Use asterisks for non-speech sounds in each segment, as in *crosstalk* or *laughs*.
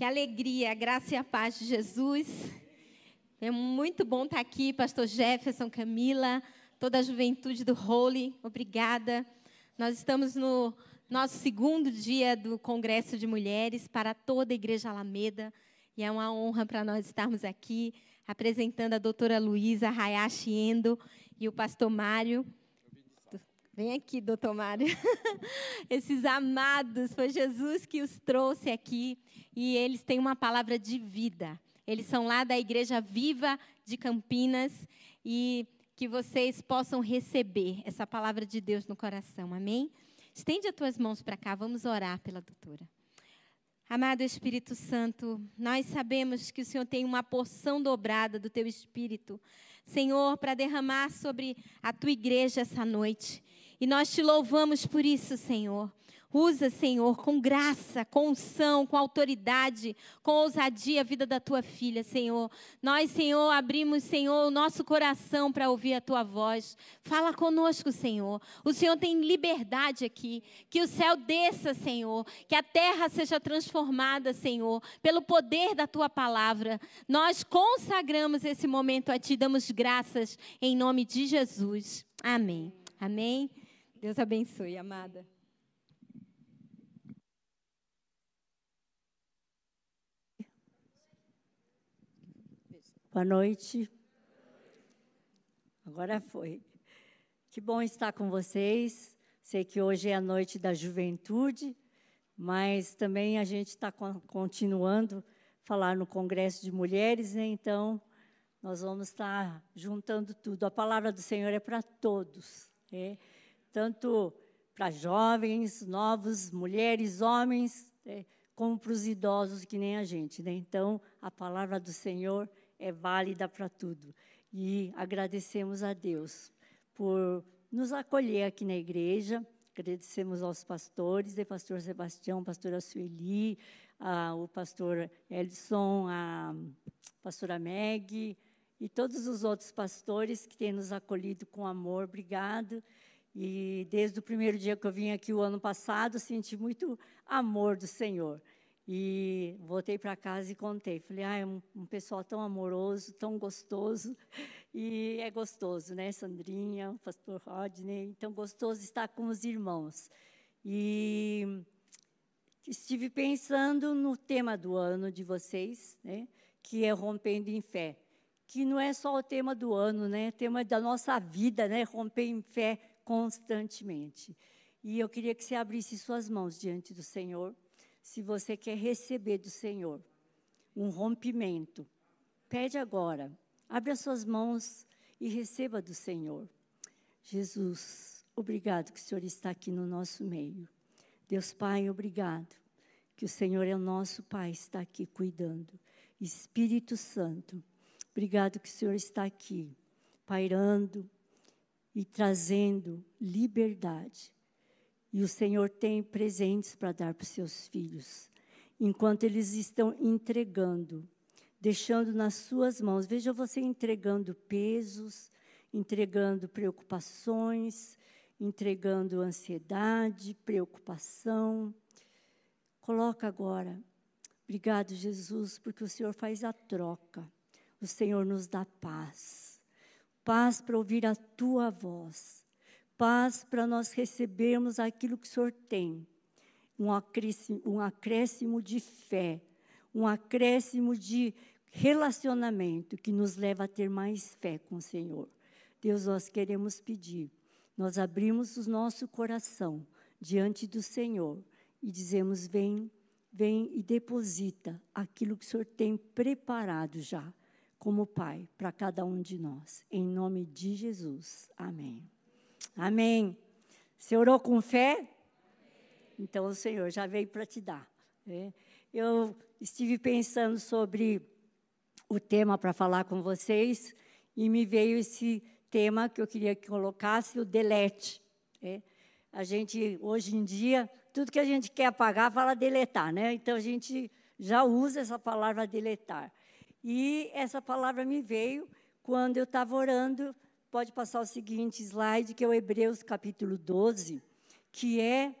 Que alegria, graça e a paz de Jesus. É muito bom estar aqui, pastor Jefferson, Camila, toda a juventude do Holy, obrigada. Nós estamos no nosso segundo dia do Congresso de Mulheres para toda a Igreja Alameda, e é uma honra para nós estarmos aqui apresentando a doutora Luísa Hayashi Endo e o pastor Mário. Vem aqui, doutor Mário. *laughs* Esses amados, foi Jesus que os trouxe aqui e eles têm uma palavra de vida. Eles são lá da Igreja Viva de Campinas e que vocês possam receber essa palavra de Deus no coração. Amém? Estende as tuas mãos para cá, vamos orar pela doutora. Amado Espírito Santo, nós sabemos que o Senhor tem uma porção dobrada do teu Espírito, Senhor, para derramar sobre a tua igreja essa noite. E nós te louvamos por isso, Senhor. Usa, Senhor, com graça, com unção, com autoridade, com ousadia a vida da tua filha, Senhor. Nós, Senhor, abrimos, Senhor, o nosso coração para ouvir a tua voz. Fala conosco, Senhor. O Senhor tem liberdade aqui. Que o céu desça, Senhor. Que a terra seja transformada, Senhor, pelo poder da tua palavra. Nós consagramos esse momento a ti, damos graças em nome de Jesus. Amém. Amém. Deus abençoe, amada. Boa noite. Agora foi. Que bom estar com vocês. Sei que hoje é a noite da juventude, mas também a gente está continuando falar no Congresso de Mulheres, né? então nós vamos estar juntando tudo. A palavra do Senhor é para todos. Né? Tanto para jovens, novos, mulheres, homens, né, como para os idosos que nem a gente. Né? Então, a palavra do Senhor é válida para tudo. E agradecemos a Deus por nos acolher aqui na igreja. Agradecemos aos pastores, o pastor Sebastião, pastora Sueli, a, o pastor Elson, a pastora Meg e todos os outros pastores que têm nos acolhido com amor. Obrigado. E desde o primeiro dia que eu vim aqui o ano passado, senti muito amor do Senhor. E voltei para casa e contei. Falei, ah, é um, um, pessoal tão amoroso, tão gostoso. E é gostoso, né, Sandrinha, o pastor Rodney. Então, gostoso estar com os irmãos. E estive pensando no tema do ano de vocês, né, que é Rompendo em Fé. Que não é só o tema do ano, né, é tema da nossa vida, né, romper em fé constantemente. E eu queria que você abrisse suas mãos diante do Senhor, se você quer receber do Senhor um rompimento. Pede agora, abre as suas mãos e receba do Senhor. Jesus, obrigado que o Senhor está aqui no nosso meio. Deus Pai, obrigado que o Senhor é o nosso Pai, está aqui cuidando. Espírito Santo, obrigado que o Senhor está aqui, pairando, e trazendo liberdade. E o Senhor tem presentes para dar para os seus filhos, enquanto eles estão entregando, deixando nas suas mãos. Veja você entregando pesos, entregando preocupações, entregando ansiedade, preocupação. Coloca agora. Obrigado, Jesus, porque o Senhor faz a troca. O Senhor nos dá paz paz para ouvir a tua voz, paz para nós recebermos aquilo que o Senhor tem, um acréscimo, de fé, um acréscimo de relacionamento que nos leva a ter mais fé com o Senhor. Deus, nós queremos pedir, nós abrimos o nosso coração diante do Senhor e dizemos: vem, vem e deposita aquilo que o Senhor tem preparado já como Pai para cada um de nós. Em nome de Jesus. Amém. Amém. Você orou com fé? Então o Senhor já veio para te dar. Né? Eu estive pensando sobre o tema para falar com vocês e me veio esse tema que eu queria que colocasse, o delete. Né? A gente, hoje em dia, tudo que a gente quer apagar, fala deletar, né? Então a gente já usa essa palavra deletar. E essa palavra me veio quando eu estava orando. Pode passar o seguinte slide, que é o Hebreus capítulo 12, que é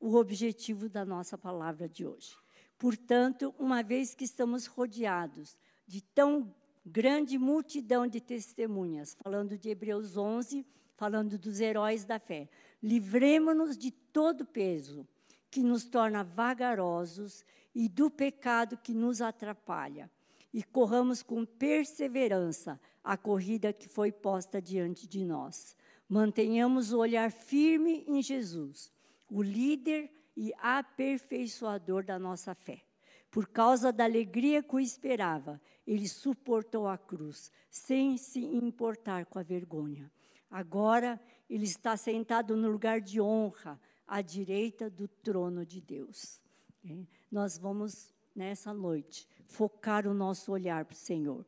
o objetivo da nossa palavra de hoje. Portanto, uma vez que estamos rodeados de tão grande multidão de testemunhas, falando de Hebreus 11, falando dos heróis da fé, livremos-nos de todo peso que nos torna vagarosos e do pecado que nos atrapalha, e corramos com perseverança a corrida que foi posta diante de nós. Mantenhamos o olhar firme em Jesus, o líder e aperfeiçoador da nossa fé. Por causa da alegria que o esperava, ele suportou a cruz, sem se importar com a vergonha. Agora, ele está sentado no lugar de honra, à direita do trono de Deus. É, nós vamos, nessa noite, focar o nosso olhar para o Senhor.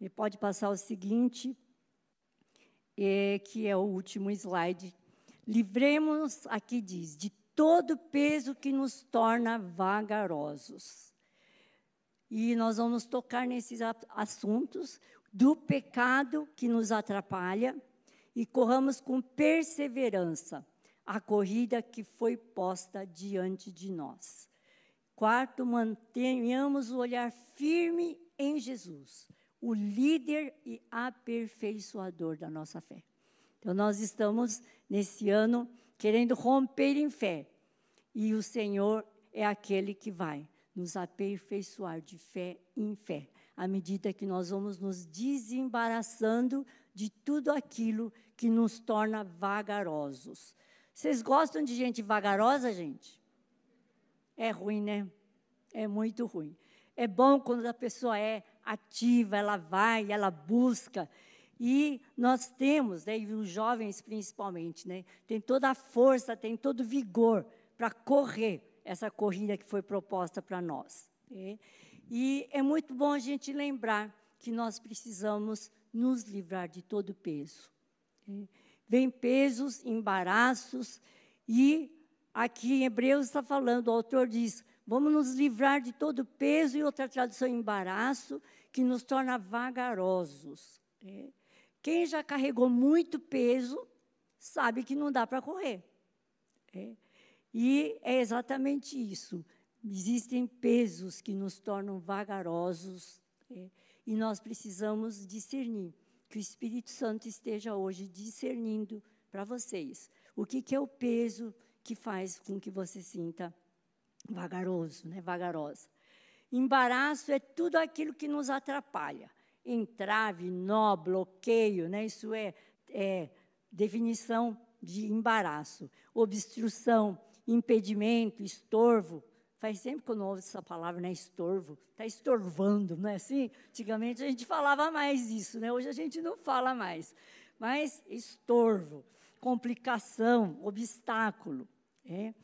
E pode passar o seguinte, é, que é o último slide. Livremos, aqui diz, de todo peso que nos torna vagarosos. E nós vamos tocar nesses assuntos do pecado que nos atrapalha e corramos com perseverança a corrida que foi posta diante de nós. Quarto, mantenhamos o olhar firme em Jesus, o líder e aperfeiçoador da nossa fé. Então, nós estamos, nesse ano, querendo romper em fé. E o Senhor é aquele que vai nos aperfeiçoar de fé em fé, à medida que nós vamos nos desembaraçando de tudo aquilo que nos torna vagarosos. Vocês gostam de gente vagarosa, gente? É ruim, né? É muito ruim. É bom quando a pessoa é ativa, ela vai, ela busca. E nós temos, né, e os jovens principalmente, né, tem toda a força, tem todo o vigor para correr essa corrida que foi proposta para nós. Né? E é muito bom a gente lembrar que nós precisamos nos livrar de todo peso. Né? Vem pesos, embaraços, e aqui em Hebreus está falando, o autor diz: vamos nos livrar de todo peso, e outra tradução, embaraço, que nos torna vagarosos. Né? Quem já carregou muito peso sabe que não dá para correr. É. E é exatamente isso. Existem pesos que nos tornam vagarosos é, e nós precisamos discernir. Que o Espírito Santo esteja hoje discernindo para vocês o que, que, é o peso que faz com que você sinta vagaroso, né, vagarosa. Embaraço é tudo aquilo que nos atrapalha entrave, nó, bloqueio, né? isso é, é definição de embaraço. Obstrução, impedimento, estorvo. Faz tempo que eu não ouço essa palavra, né? Estorvo. Está estorvando, não é assim? Antigamente a gente falava mais isso, né? Hoje a gente não fala mais. Mas estorvo, complicação, obstáculo. É.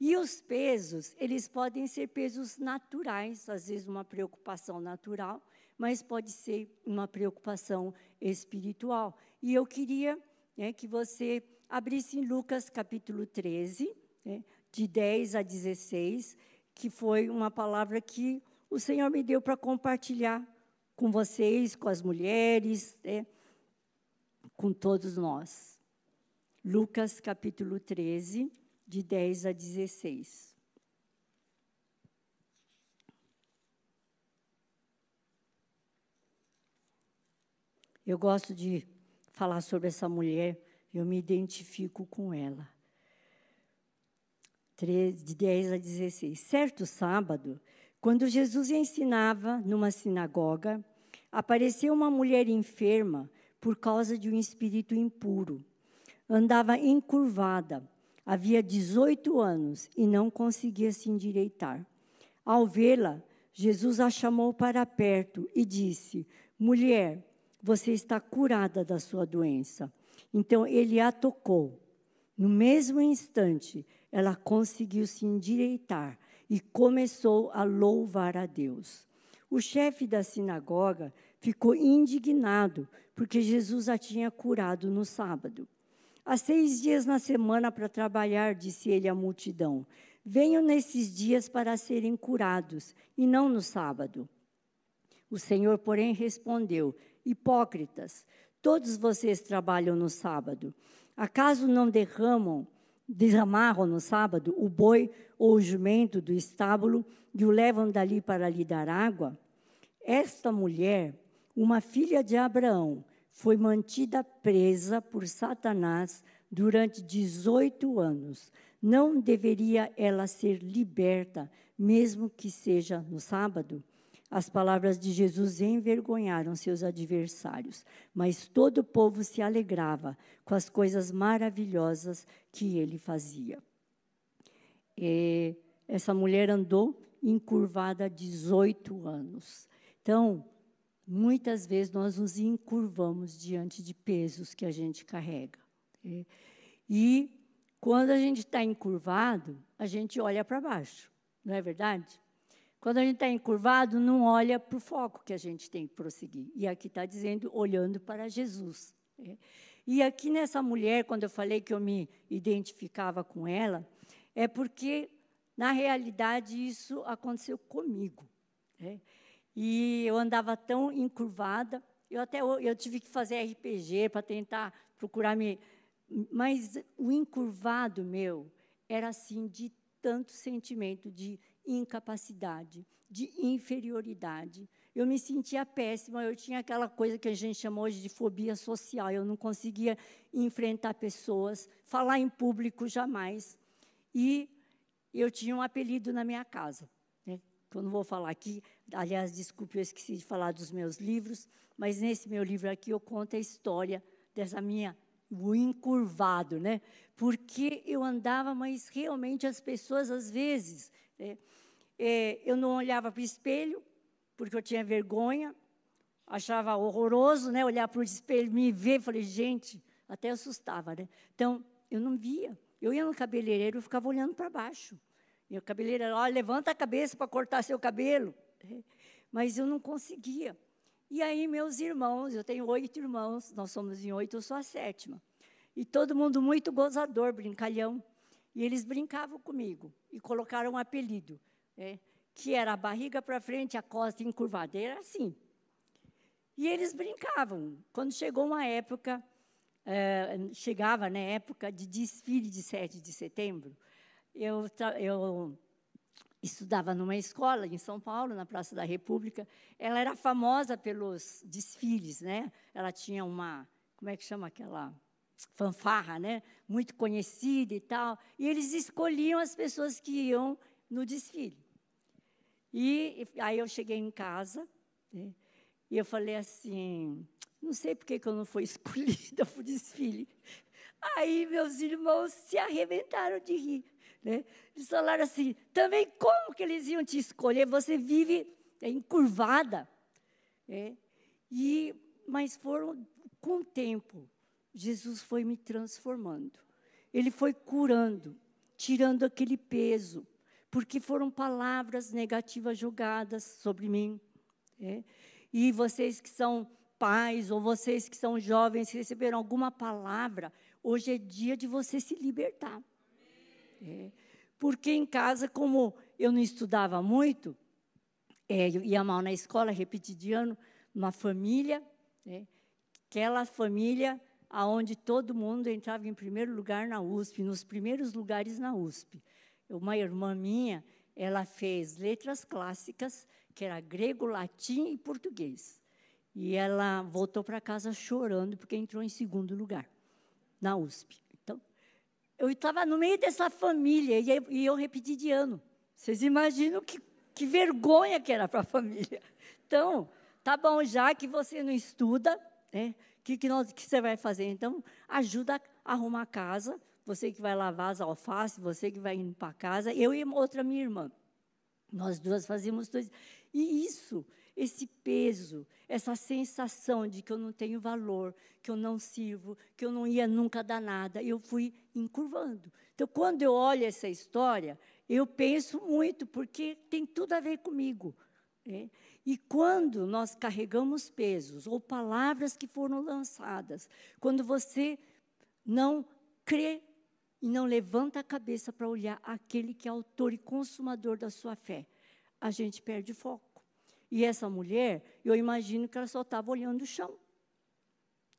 E os pesos, eles podem ser pesos naturais, às vezes uma preocupação natural, mas pode ser uma preocupação espiritual. E eu queria né, que você abrisse em Lucas capítulo 13, né, de 10 a 16, que foi uma palavra que o Senhor me deu para compartilhar com vocês, com as mulheres, com todos nós. Lucas capítulo 13, de 10 a 16. Eu gosto de falar sobre essa mulher, eu me identifico com ela. de 10 a 16. Certo sábado, quando Jesus ensinava numa sinagoga, apareceu uma mulher enferma por causa de um espírito impuro. Andava encurvada, havia 18 anos e não conseguia se endireitar. Ao vê-la, Jesus a chamou para perto e disse: Mulher, você está curada da sua doença. Então ele a tocou. No mesmo instante, ela conseguiu se endireitar e começou a louvar a Deus. O chefe da sinagoga ficou indignado porque Jesus a tinha curado no sábado. Há seis dias na semana para trabalhar, disse ele à multidão. Venham nesses dias para serem curados, e não no sábado. O Senhor, porém, respondeu: Hipócritas, todos vocês trabalham no sábado. Acaso não derramam desamarram no sábado o boi ou o jumento do estábulo e o levam dali para lhe dar água, esta mulher, uma filha de Abraão, foi mantida presa por Satanás durante 18 anos. Não deveria ela ser liberta, mesmo que seja no sábado? As palavras de Jesus envergonharam seus adversários, mas todo o povo se alegrava com as coisas maravilhosas que ele fazia. E essa mulher andou encurvada há 18 anos. Então, muitas vezes nós nos encurvamos diante de pesos que a gente carrega. E quando a gente está encurvado, a gente olha para baixo, não é verdade? Quando a gente está encurvado, não olha para o foco que a gente tem que prosseguir. E aqui está dizendo, olhando para Jesus. Né? E aqui nessa mulher, quando eu falei que eu me identificava com ela, é porque, na realidade, isso aconteceu comigo. E eu andava tão encurvada, eu até eu tive que fazer RPG para tentar procurar me. Mas o encurvado meu era assim de tanto sentimento de incapacidade, de inferioridade. Eu me sentia péssima, eu tinha aquela coisa que a gente chama hoje de fobia social, eu não conseguia enfrentar pessoas, falar em público jamais. E eu tinha um apelido na minha casa, né? eu não vou falar aqui, aliás, desculpe, eu esqueci de falar dos meus livros, mas nesse meu livro aqui eu conto a história dessa minha o encurvado, né? Porque eu andava, mas realmente as pessoas às vezes é, é, eu não olhava para o espelho porque eu tinha vergonha, achava horroroso, né? Olhar para o espelho, me ver, falei gente, até assustava, né? Então eu não via. Eu ia no cabeleireiro, eu ficava olhando para baixo. E o cabeleireiro, olha, levanta a cabeça para cortar seu cabelo. É, mas eu não conseguia. E aí, meus irmãos, eu tenho oito irmãos, nós somos em oito, eu sou a sétima. E todo mundo muito gozador, brincalhão. E eles brincavam comigo e colocaram um apelido, é, que era a barriga para frente, a costa encurvada. Era assim. E eles brincavam. Quando chegou uma época, é, chegava na né, época de desfile de 7 de setembro, eu, eu estudava numa escola em São Paulo, na Praça da República. Ela era famosa pelos desfiles, né? Ela tinha uma, como é que chama aquela fanfarra, né? Muito conhecida e tal. E eles escolhiam as pessoas que iam no desfile. E aí eu cheguei em casa né? e eu falei assim, não sei por que, que eu não fui *laughs* escolhida para o desfile. Aí meus irmãos se arrebentaram de rir. Né? Eles falaram assim: também como que eles iam te escolher? Você vive encurvada. É? E, mas foram com o tempo, Jesus foi me transformando. Ele foi curando, tirando aquele peso, porque foram palavras negativas jogadas sobre mim. É? E vocês que são pais ou vocês que são jovens receberam alguma palavra, hoje é dia de você se libertar. É, porque em casa, como eu não estudava muito, é, eu ia mal na escola, repeti de ano, uma família, é, aquela família aonde todo mundo entrava em primeiro lugar na USP, nos primeiros lugares na USP. Uma irmã minha, ela fez letras clássicas, que era grego, latim e português. E ela voltou para casa chorando porque entrou em segundo lugar na USP eu estava no meio dessa família e eu repeti de ano. Vocês imaginam que, que vergonha que era para a família. Então, tá bom, já que você não estuda, né? Que, que, que você vai fazer? Então, ajuda a arrumar a casa, você que vai lavar as alfaces, você que vai indo para casa, eu e outra minha irmã. Nós duas fazíamos dois. E isso esse peso, essa sensação de que eu não tenho valor, que eu não sirvo, que eu não ia nunca dar nada, eu fui encurvando. Então, quando eu olho essa história, eu penso muito, porque tem tudo a ver comigo. Né? E quando nós carregamos pesos ou palavras que foram lançadas, quando você não crê e não levanta a cabeça para olhar aquele que é autor e consumador da sua fé, a gente perde foco. E essa mulher, eu imagino que ela só estava olhando o chão.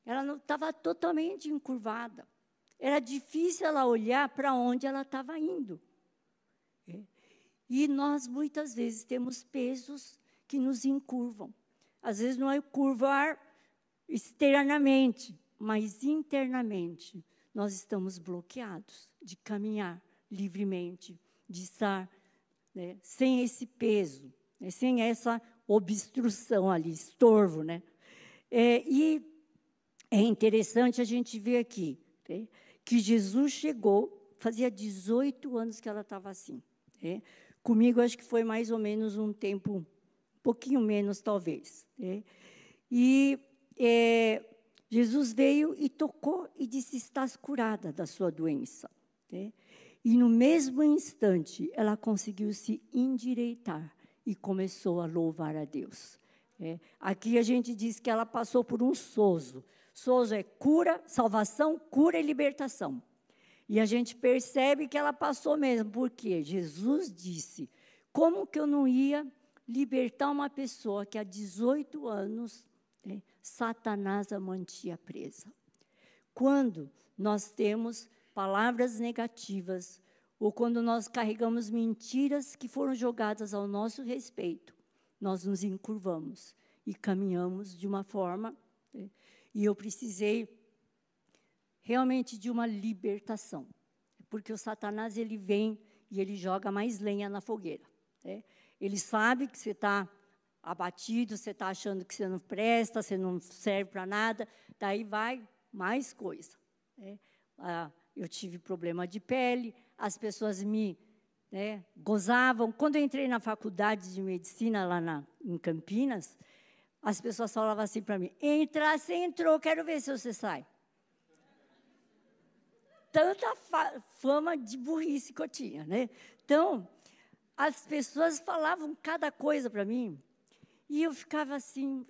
Ela não estava totalmente encurvada. era difícil ela olhar para onde ela estava indo. É. E nós, muitas vezes, temos pesos que nos encurvam. Às vezes, não é curvar externamente, mas internamente. Nós estamos bloqueados de caminhar livremente, de estar né, sem esse peso, né, sem essa obstrução ali, estorvo. Né? É, e é interessante a gente ver aqui né, que Jesus chegou, fazia 18 anos que ela estava assim. Né? Comigo, acho que foi mais ou menos um tempo, um pouquinho menos, talvez. Né? E é, Jesus veio e tocou e disse: Estás curada da sua doença. Né? E no mesmo instante, ela conseguiu se endireitar e começou a louvar a Deus. É, aqui a gente diz que ela passou por um sozo. Sozo é cura, salvação, cura e libertação. E a gente percebe que ela passou mesmo, porque Jesus disse: como que eu não ia libertar uma pessoa que há 18 anos né, Satanás a mantinha presa? Quando nós temos palavras negativas, ou quando nós carregamos mentiras que foram jogadas ao nosso respeito, nós nos encurvamos e caminhamos de uma forma. Né, e eu precisei realmente de uma libertação, porque o Satanás ele vem e ele joga mais lenha na fogueira. Né? Ele sabe que você está abatido, você está achando que você não presta, você não serve para nada, daí vai mais coisa. Né? Ah, eu tive problema de pele, as pessoas me né, gozavam. Quando eu entrei na faculdade de medicina lá na, em Campinas, as pessoas falavam assim para mim: entrar, você entrou, quero ver se você sai. Tanta fama de burrice que eu tinha, né? Então, as pessoas falavam cada coisa para mim, e eu ficava assim,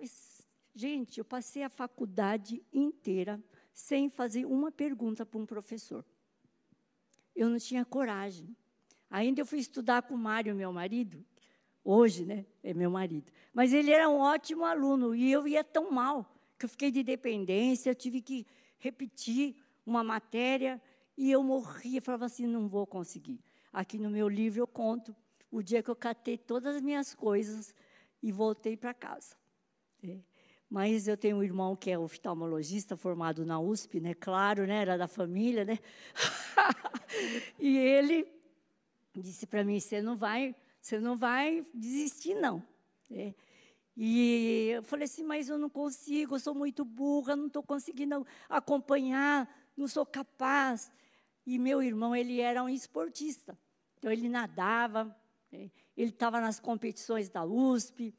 gente, eu passei a faculdade inteira sem fazer uma pergunta para um professor. Eu não tinha coragem. Ainda eu fui estudar com o Mário, meu marido, hoje, né, é meu marido. Mas ele era um ótimo aluno e eu ia tão mal que eu fiquei de dependência, eu tive que repetir uma matéria e eu morria, falava assim, não vou conseguir. Aqui no meu livro eu conto o dia que eu catei todas as minhas coisas e voltei para casa. É. Mas eu tenho um irmão que é oftalmologista, formado na USP, né? Claro, né? Era da família, né? *laughs* e ele disse para mim: "Você não vai, você não vai desistir, não." É. E eu falei assim: "Mas eu não consigo, eu sou muito burra, não estou conseguindo acompanhar, não sou capaz." E meu irmão, ele era um esportista, então ele nadava, né? ele estava nas competições da USP,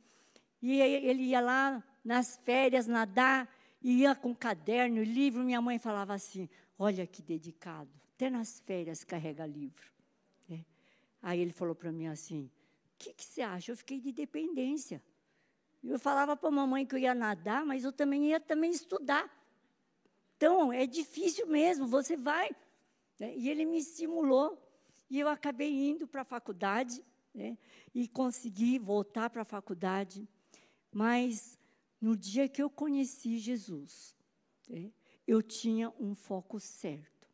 e ele ia lá nas férias nadar, ia com caderno livro. Minha mãe falava assim: Olha que dedicado, até nas férias carrega livro. É. Aí ele falou para mim assim: O que, que você acha? Eu fiquei de dependência. Eu falava para a mamãe que eu ia nadar, mas eu também ia também estudar. Então, é difícil mesmo, você vai. Né? E ele me estimulou, e eu acabei indo para a faculdade, né? e consegui voltar para a faculdade. Mas no dia que eu conheci Jesus, é, eu tinha um foco certo.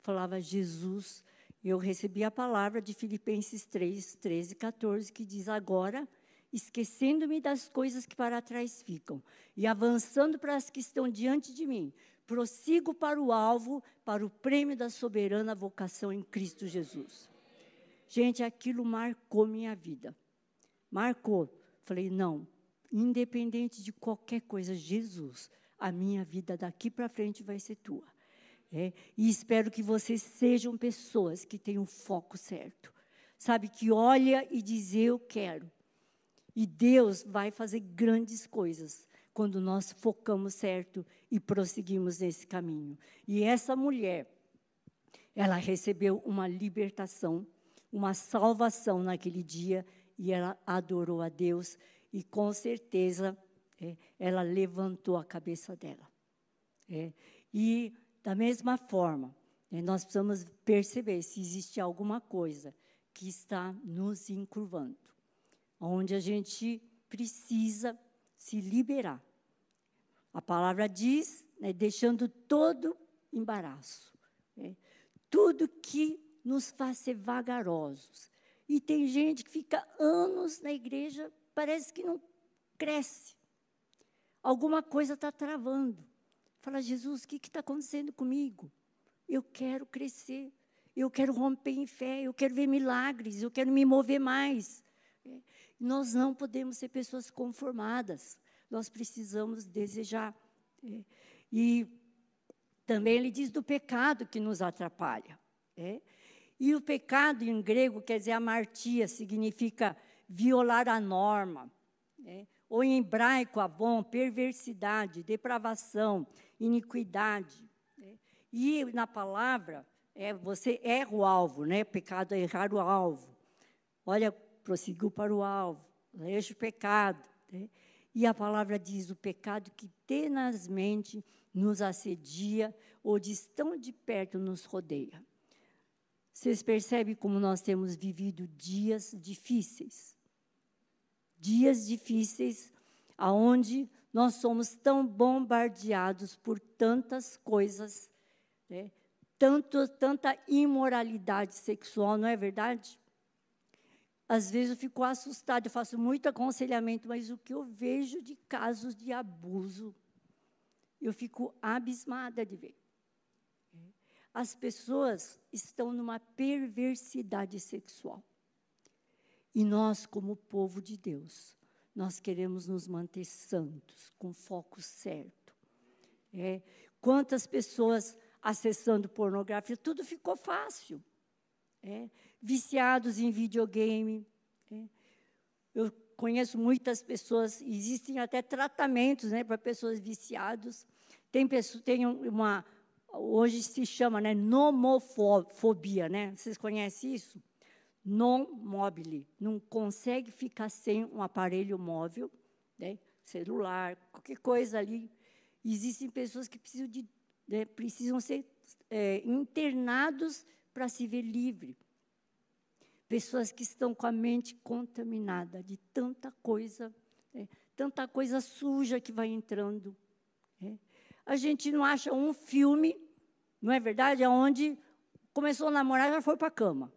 Falava Jesus, eu recebi a palavra de Filipenses 3, 13 e 14, que diz: Agora, esquecendo-me das coisas que para trás ficam e avançando para as que estão diante de mim, prossigo para o alvo, para o prêmio da soberana vocação em Cristo Jesus. Gente, aquilo marcou minha vida. Marcou. Falei, não, independente de qualquer coisa, Jesus, a minha vida daqui para frente vai ser tua. É, e espero que vocês sejam pessoas que tenham foco certo. Sabe, que olha e diz, eu quero. E Deus vai fazer grandes coisas quando nós focamos certo e prosseguimos nesse caminho. E essa mulher, ela recebeu uma libertação, uma salvação naquele dia, e ela adorou a Deus e com certeza é, ela levantou a cabeça dela. É, e da mesma forma, é, nós precisamos perceber se existe alguma coisa que está nos encurvando, onde a gente precisa se liberar. A palavra diz, né, deixando todo embaraço. É. Tudo que nos faz ser vagarosos. E tem gente que fica anos na igreja, parece que não cresce. Alguma coisa está travando. Fala, Jesus, o que está acontecendo comigo? Eu quero crescer, eu quero romper em fé, eu quero ver milagres, eu quero me mover mais. É. Nós não podemos ser pessoas conformadas, nós precisamos desejar. É. E também ele diz do pecado que nos atrapalha. É. E o pecado em grego quer dizer amartia, significa violar a norma. É. Ou em hebraico, avon, perversidade, depravação, iniquidade. É. E na palavra, é, você erra o alvo, né? Pecado é errar o alvo. Olha, prosseguiu para o alvo, deixa o pecado. Né? E a palavra diz: o pecado que tenazmente nos assedia ou de tão de perto nos rodeia. Vocês percebem como nós temos vivido dias difíceis. Dias difíceis aonde nós somos tão bombardeados por tantas coisas, né? Tanto, tanta imoralidade sexual, não é verdade? Às vezes eu fico assustada, eu faço muito aconselhamento, mas o que eu vejo de casos de abuso, eu fico abismada de ver. As pessoas estão numa perversidade sexual. E nós, como povo de Deus, nós queremos nos manter santos, com foco certo. É, quantas pessoas acessando pornografia, tudo ficou fácil. É, viciados em videogame. É. Eu conheço muitas pessoas, existem até tratamentos né, para pessoas viciadas. Tem, pessoa, tem uma, hoje se chama né, nomofobia, né? Vocês conhecem isso? Non mobile, não consegue ficar sem um aparelho móvel, né? celular, qualquer coisa ali. Existem pessoas que precisam, de, né, precisam ser é, internados para se ver livre. Pessoas que estão com a mente contaminada de tanta coisa, né, tanta coisa suja que vai entrando. Né. A gente não acha um filme, não é verdade? Onde começou a namorar e já foi para a cama.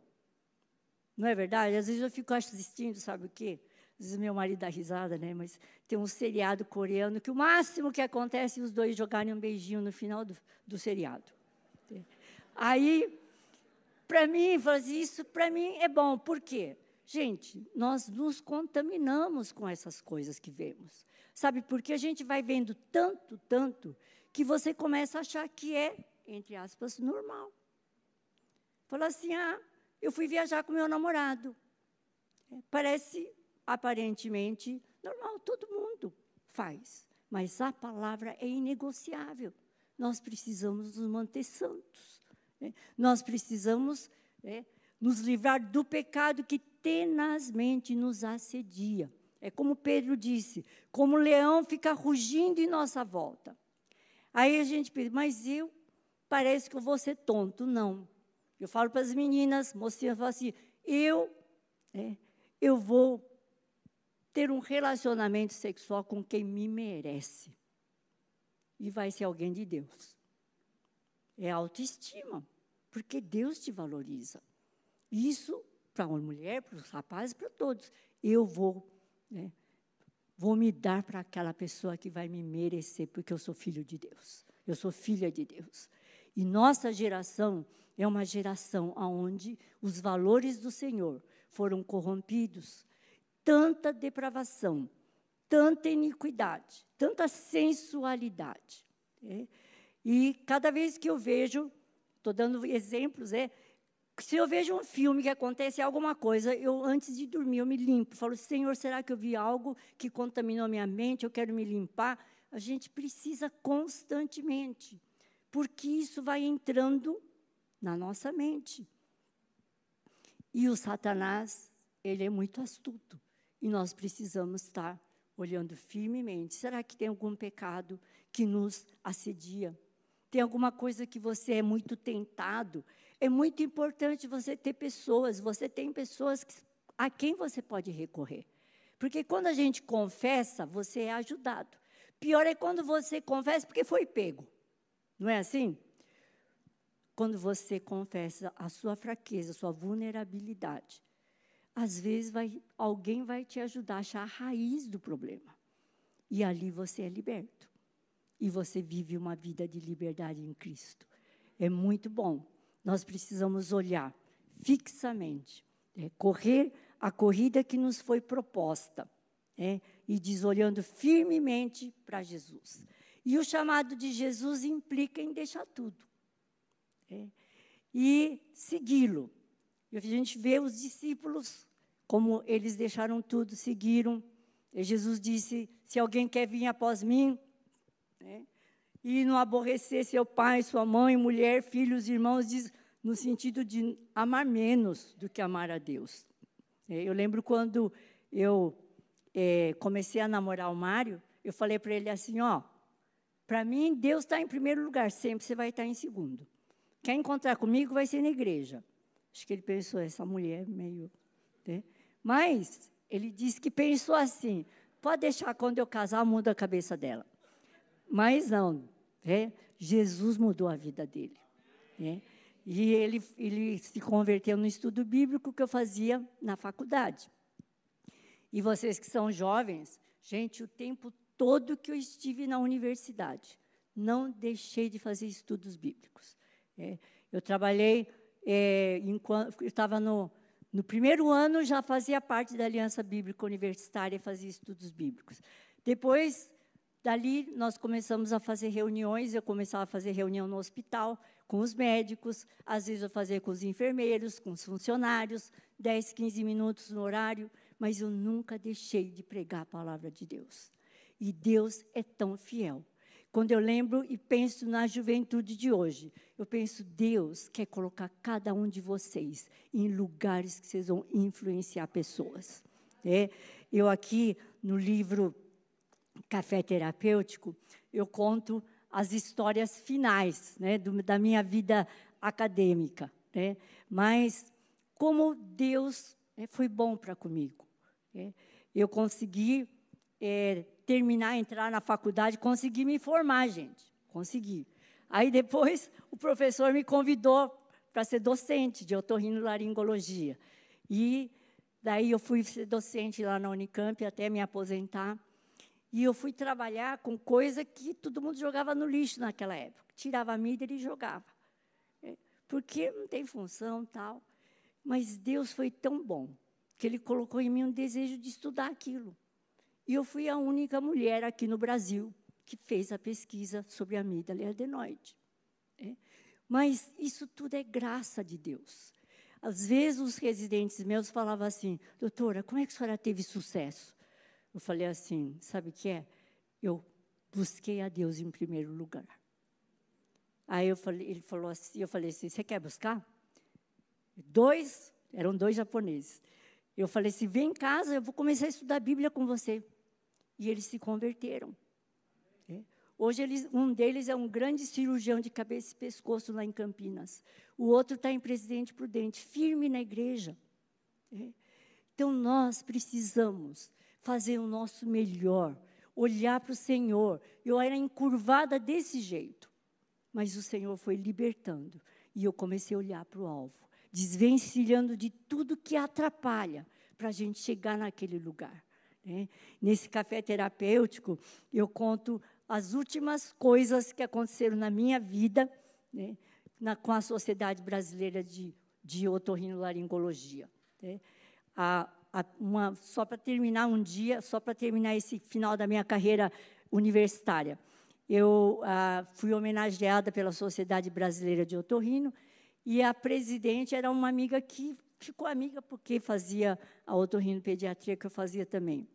Não é verdade? Às vezes eu fico assistindo, sabe o quê? Às vezes meu marido dá risada, né? Mas tem um seriado coreano que o máximo que acontece é os dois jogarem um beijinho no final do, do seriado. Aí, para mim, fazer isso para mim é bom. Por quê? Gente, nós nos contaminamos com essas coisas que vemos. Sabe, porque a gente vai vendo tanto, tanto, que você começa a achar que é, entre aspas, normal. Fala assim, ah, eu fui viajar com meu namorado. É, parece aparentemente normal, todo mundo faz. Mas a palavra é inegociável. Nós precisamos nos manter santos. Né? Nós precisamos né, nos livrar do pecado que tenazmente nos assedia. É como Pedro disse: como o leão fica rugindo em nossa volta. Aí a gente pensa, mas eu parece que eu vou ser tonto. Não. Eu falo para as meninas, mocinhas, falo assim, eu, é, eu vou ter um relacionamento sexual com quem me merece. E vai ser alguém de Deus. É autoestima, porque Deus te valoriza. Isso para uma mulher, para os rapazes, para todos. Eu vou, né, vou me dar para aquela pessoa que vai me merecer, porque eu sou filho de Deus. Eu sou filha de Deus. E nossa geração é uma geração onde os valores do Senhor foram corrompidos. Tanta depravação, tanta iniquidade, tanta sensualidade. É? E cada vez que eu vejo, estou dando exemplos, é, se eu vejo um filme que acontece alguma coisa, eu antes de dormir eu me limpo, falo, Senhor, será que eu vi algo que contaminou minha mente? Eu quero me limpar. A gente precisa constantemente, porque isso vai entrando na nossa mente. E o Satanás, ele é muito astuto. E nós precisamos estar olhando firmemente. Será que tem algum pecado que nos assedia? Tem alguma coisa que você é muito tentado? É muito importante você ter pessoas, você tem pessoas a quem você pode recorrer. Porque quando a gente confessa, você é ajudado. Pior é quando você confessa porque foi pego. Não é assim? Quando você confessa a sua fraqueza, a sua vulnerabilidade, às vezes vai, alguém vai te ajudar a achar a raiz do problema. E ali você é liberto. E você vive uma vida de liberdade em Cristo. É muito bom. Nós precisamos olhar fixamente, é, correr a corrida que nos foi proposta, é, e diz olhando firmemente para Jesus. E o chamado de Jesus implica em deixar tudo é, e segui-lo. E a gente vê os discípulos, como eles deixaram tudo, seguiram. E Jesus disse: Se alguém quer vir após mim, né, e não aborrecer seu pai, sua mãe, mulher, filhos, irmãos, diz, no sentido de amar menos do que amar a Deus. É, eu lembro quando eu é, comecei a namorar o Mário, eu falei para ele assim: Ó, para mim, Deus está em primeiro lugar, sempre você vai estar em segundo. Quer encontrar comigo, vai ser na igreja. Acho que ele pensou, essa mulher meio. Né? Mas ele disse que pensou assim: pode deixar quando eu casar, muda a cabeça dela. Mas não, né? Jesus mudou a vida dele. Né? E ele, ele se converteu no estudo bíblico que eu fazia na faculdade. E vocês que são jovens, gente, o tempo todo que eu estive na universidade, não deixei de fazer estudos bíblicos. É, eu trabalhei, é, enquanto, eu estava no, no primeiro ano, já fazia parte da Aliança Bíblica Universitária fazia estudos bíblicos. Depois, dali, nós começamos a fazer reuniões, eu começava a fazer reunião no hospital, com os médicos, às vezes eu fazia com os enfermeiros, com os funcionários, 10, 15 minutos no horário, mas eu nunca deixei de pregar a palavra de Deus. E Deus é tão fiel. Quando eu lembro e penso na juventude de hoje, eu penso, Deus quer colocar cada um de vocês em lugares que vocês vão influenciar pessoas. É, eu aqui, no livro Café Terapêutico, eu conto as histórias finais né, do, da minha vida acadêmica. Né? Mas como Deus né, foi bom para comigo. Né? Eu consegui é, terminar, entrar na faculdade, consegui me formar, gente. Consegui. Aí depois *laughs* o professor me convidou para ser docente de otorrinolaringologia. E daí eu fui ser docente lá na Unicamp até me aposentar. E eu fui trabalhar com coisa que todo mundo jogava no lixo naquela época. Tirava a mídia e jogava. É, porque não tem função tal. Mas Deus foi tão bom que Ele colocou em mim um desejo de estudar aquilo. E eu fui a única mulher aqui no Brasil que fez a pesquisa sobre a amígdala e adenoide. É. Mas isso tudo é graça de Deus. Às vezes os residentes meus falavam assim, doutora, como é que a senhora teve sucesso? Eu falei assim, sabe o que é? Eu busquei a Deus em primeiro lugar. Aí eu falei, ele falou assim, eu falei assim, você quer buscar? Dois, eram dois japoneses. Eu falei assim, vem em casa, eu vou começar a estudar a Bíblia com você e eles se converteram. É. Hoje, eles, um deles é um grande cirurgião de cabeça e pescoço lá em Campinas. O outro está em Presidente Prudente, firme na igreja. É. Então, nós precisamos fazer o nosso melhor, olhar para o Senhor. Eu era encurvada desse jeito, mas o Senhor foi libertando. E eu comecei a olhar para o alvo, desvencilhando de tudo que atrapalha para a gente chegar naquele lugar. Né? Nesse café terapêutico, eu conto as últimas coisas que aconteceram na minha vida né? na, com a Sociedade Brasileira de, de Otorrinolaringologia. Né? A, a, uma, só para terminar um dia, só para terminar esse final da minha carreira universitária, eu fui homenageada pela Sociedade Brasileira de Otorrino e a presidente era uma amiga que ficou amiga porque fazia a otorrinopediatria que eu fazia também.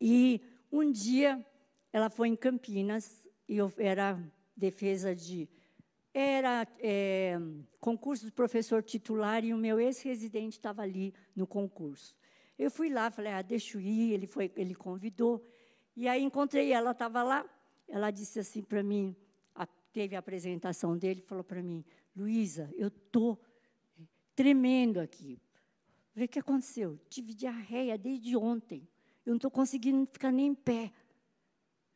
E um dia ela foi em Campinas e eu era defesa de era é, concurso do professor titular e o meu ex-residente estava ali no concurso. Eu fui lá, falei, ah, deixa eu ir, ele, foi, ele convidou. E aí encontrei ela, estava lá, ela disse assim para mim, a, teve a apresentação dele, falou para mim, Luísa, eu estou tremendo aqui. Falei, o que aconteceu? Tive diarreia desde ontem. Eu não estou conseguindo ficar nem em pé.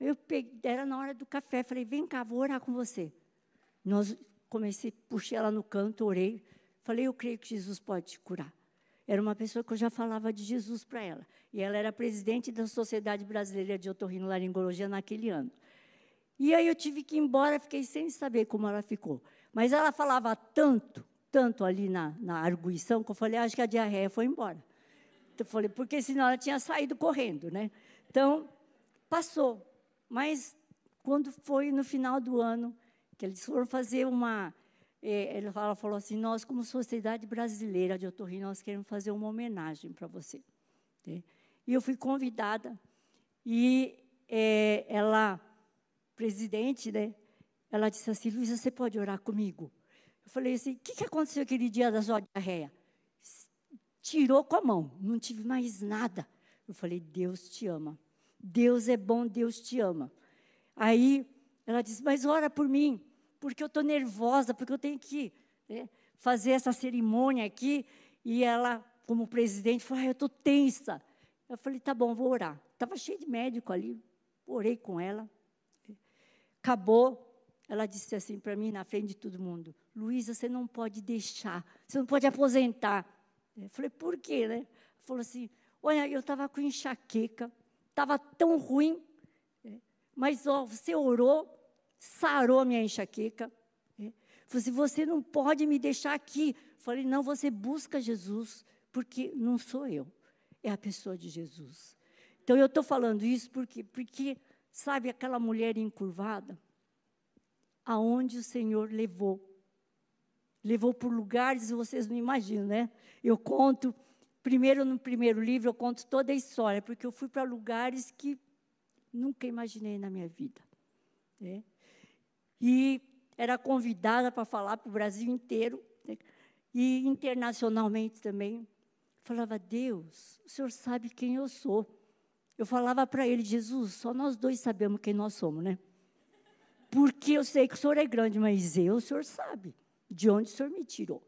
Eu peguei, era na hora do café, falei, vem cá, vou orar com você. Nós comecei, puxei ela no canto, orei. Falei, eu creio que Jesus pode te curar. Era uma pessoa que eu já falava de Jesus para ela. E ela era presidente da Sociedade Brasileira de Otorrinolaringologia naquele ano. E aí eu tive que ir embora, fiquei sem saber como ela ficou. Mas ela falava tanto, tanto ali na, na arguição, que eu falei, acho que a diarreia foi embora. Eu falei, porque senão ela tinha saído correndo, né? Então, passou. Mas, quando foi no final do ano, que eles foram fazer uma... Eh, ela falou assim, nós, como Sociedade Brasileira de Otorrino, nós queremos fazer uma homenagem para você. Né? E eu fui convidada, e eh, ela presidente, né? Ela disse assim, Luísa, você pode orar comigo? Falei assim, o que, que aconteceu aquele dia da sua diarreia? Tirou com a mão, não tive mais nada. Eu falei, Deus te ama. Deus é bom, Deus te ama. Aí ela disse, mas ora por mim, porque eu estou nervosa, porque eu tenho que né, fazer essa cerimônia aqui. E ela, como presidente, falou, ah, eu estou tensa. Eu falei, tá bom, vou orar. Estava cheio de médico ali, orei com ela. Acabou. Ela disse assim para mim, na frente de todo mundo: Luísa, você não pode deixar, você não pode aposentar. Eu falei, por quê? Né? Falou assim: olha, eu estava com enxaqueca, estava tão ruim, né? mas ó, você orou, sarou a minha enxaqueca. Né? Falou assim: você não pode me deixar aqui. Falei, não, você busca Jesus, porque não sou eu, é a pessoa de Jesus. Então eu estou falando isso porque, porque Sabe aquela mulher encurvada? Aonde o Senhor levou. Levou por lugares, vocês não imaginam, né? Eu conto, primeiro no primeiro livro, eu conto toda a história, porque eu fui para lugares que nunca imaginei na minha vida. Né? E era convidada para falar para o Brasil inteiro, né? e internacionalmente também. Falava, Deus, o Senhor sabe quem eu sou. Eu falava para ele, Jesus, só nós dois sabemos quem nós somos, né? Porque eu sei que o senhor é grande, mas eu, o senhor sabe de onde o senhor me tirou.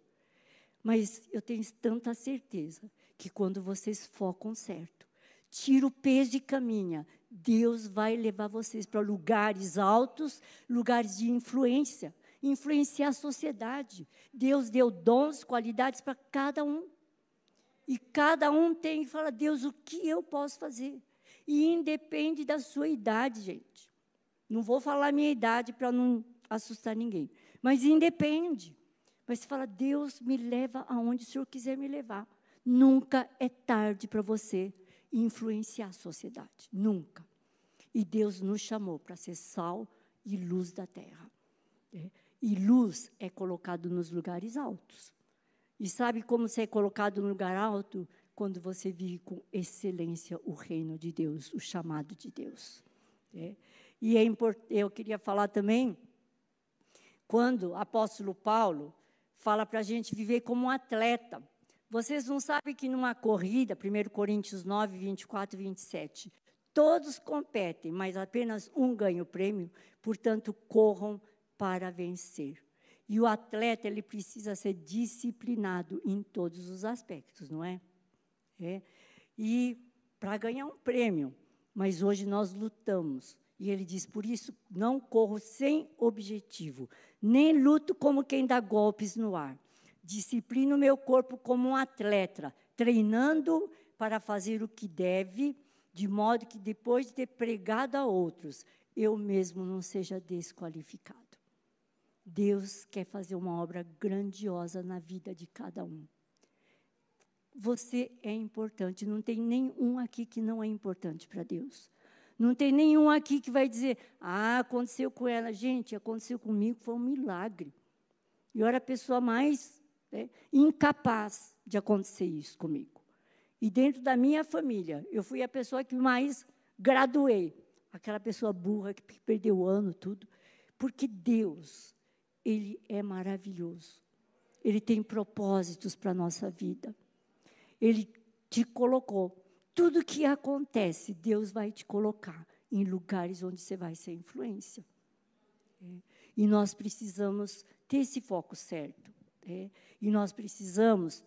Mas eu tenho tanta certeza que quando vocês focam certo, tira o peso e caminha, Deus vai levar vocês para lugares altos, lugares de influência, influenciar a sociedade. Deus deu dons, qualidades para cada um. E cada um tem que falar, Deus, o que eu posso fazer? E independe da sua idade, gente. Não vou falar a minha idade para não assustar ninguém. Mas independe. Mas você fala, Deus me leva aonde o Senhor quiser me levar. Nunca é tarde para você influenciar a sociedade. Nunca. E Deus nos chamou para ser sal e luz da terra. É. E luz é colocado nos lugares altos. E sabe como ser é colocado no lugar alto? quando você vive com excelência o reino de Deus, o chamado de Deus. É. E é eu queria falar também, quando o apóstolo Paulo fala para a gente viver como um atleta. Vocês não sabem que numa corrida, 1 Coríntios 9, 24 e 27, todos competem, mas apenas um ganha o prêmio, portanto, corram para vencer. E o atleta, ele precisa ser disciplinado em todos os aspectos, não é? É, e para ganhar um prêmio. Mas hoje nós lutamos. E ele diz: por isso não corro sem objetivo, nem luto como quem dá golpes no ar. Disciplino meu corpo como um atleta, treinando para fazer o que deve, de modo que depois de ter pregado a outros, eu mesmo não seja desqualificado. Deus quer fazer uma obra grandiosa na vida de cada um. Você é importante. Não tem nenhum aqui que não é importante para Deus. Não tem nenhum aqui que vai dizer: Ah, aconteceu com ela. Gente, aconteceu comigo, foi um milagre. Eu era a pessoa mais né, incapaz de acontecer isso comigo. E dentro da minha família, eu fui a pessoa que mais graduei. Aquela pessoa burra que perdeu o ano, tudo. Porque Deus, Ele é maravilhoso. Ele tem propósitos para a nossa vida. Ele te colocou. Tudo que acontece, Deus vai te colocar em lugares onde você vai ser influência. É. E nós precisamos ter esse foco certo. É. E nós precisamos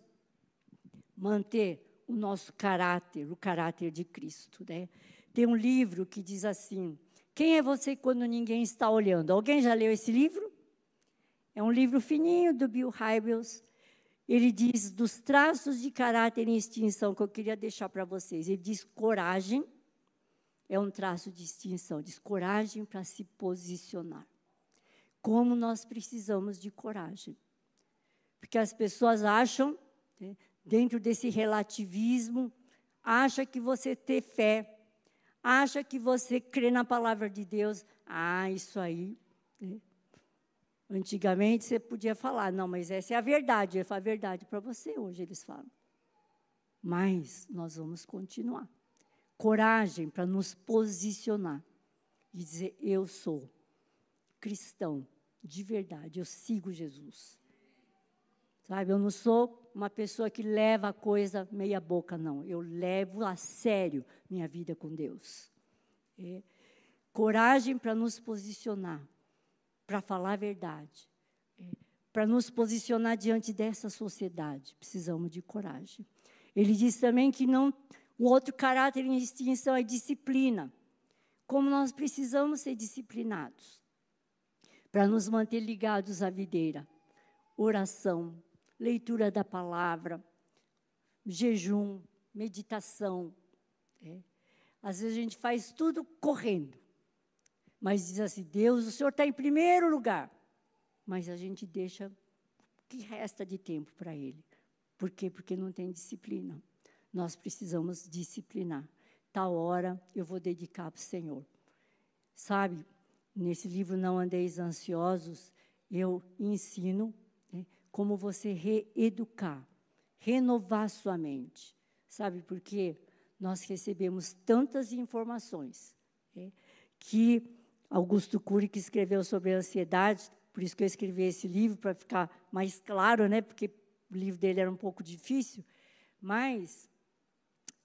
manter o nosso caráter, o caráter de Cristo. Né? Tem um livro que diz assim: Quem é você quando ninguém está olhando? Alguém já leu esse livro? É um livro fininho do Bill Hybels. Ele diz dos traços de caráter em extinção que eu queria deixar para vocês. Ele diz coragem é um traço de extinção, diz coragem para se posicionar. Como nós precisamos de coragem. Porque as pessoas acham, né, dentro desse relativismo, acha que você ter fé, acha que você crê na palavra de Deus. Ah, isso aí. Né? Antigamente você podia falar, não, mas essa é a verdade, é a verdade para você, hoje eles falam. Mas nós vamos continuar. Coragem para nos posicionar e dizer: eu sou cristão de verdade, eu sigo Jesus. Sabe, eu não sou uma pessoa que leva a coisa meia boca, não. Eu levo a sério minha vida com Deus. É, coragem para nos posicionar, para falar a verdade. Para nos posicionar diante dessa sociedade, precisamos de coragem. Ele diz também que não, o outro caráter em extinção é disciplina. Como nós precisamos ser disciplinados para nos manter ligados à videira. Oração, leitura da palavra, jejum, meditação. É. Às vezes a gente faz tudo correndo, mas diz assim: Deus, o Senhor está em primeiro lugar. Mas a gente deixa o que resta de tempo para Ele. Por quê? Porque não tem disciplina. Nós precisamos disciplinar. Tal hora eu vou dedicar para o Senhor. Sabe, nesse livro Não Andeis Ansiosos, eu ensino como você reeducar, renovar sua mente. Sabe por quê? Nós recebemos tantas informações é, que Augusto Cury, que escreveu sobre a ansiedade, por isso que eu escrevi esse livro, para ficar mais claro, né, porque o livro dele era um pouco difícil, mas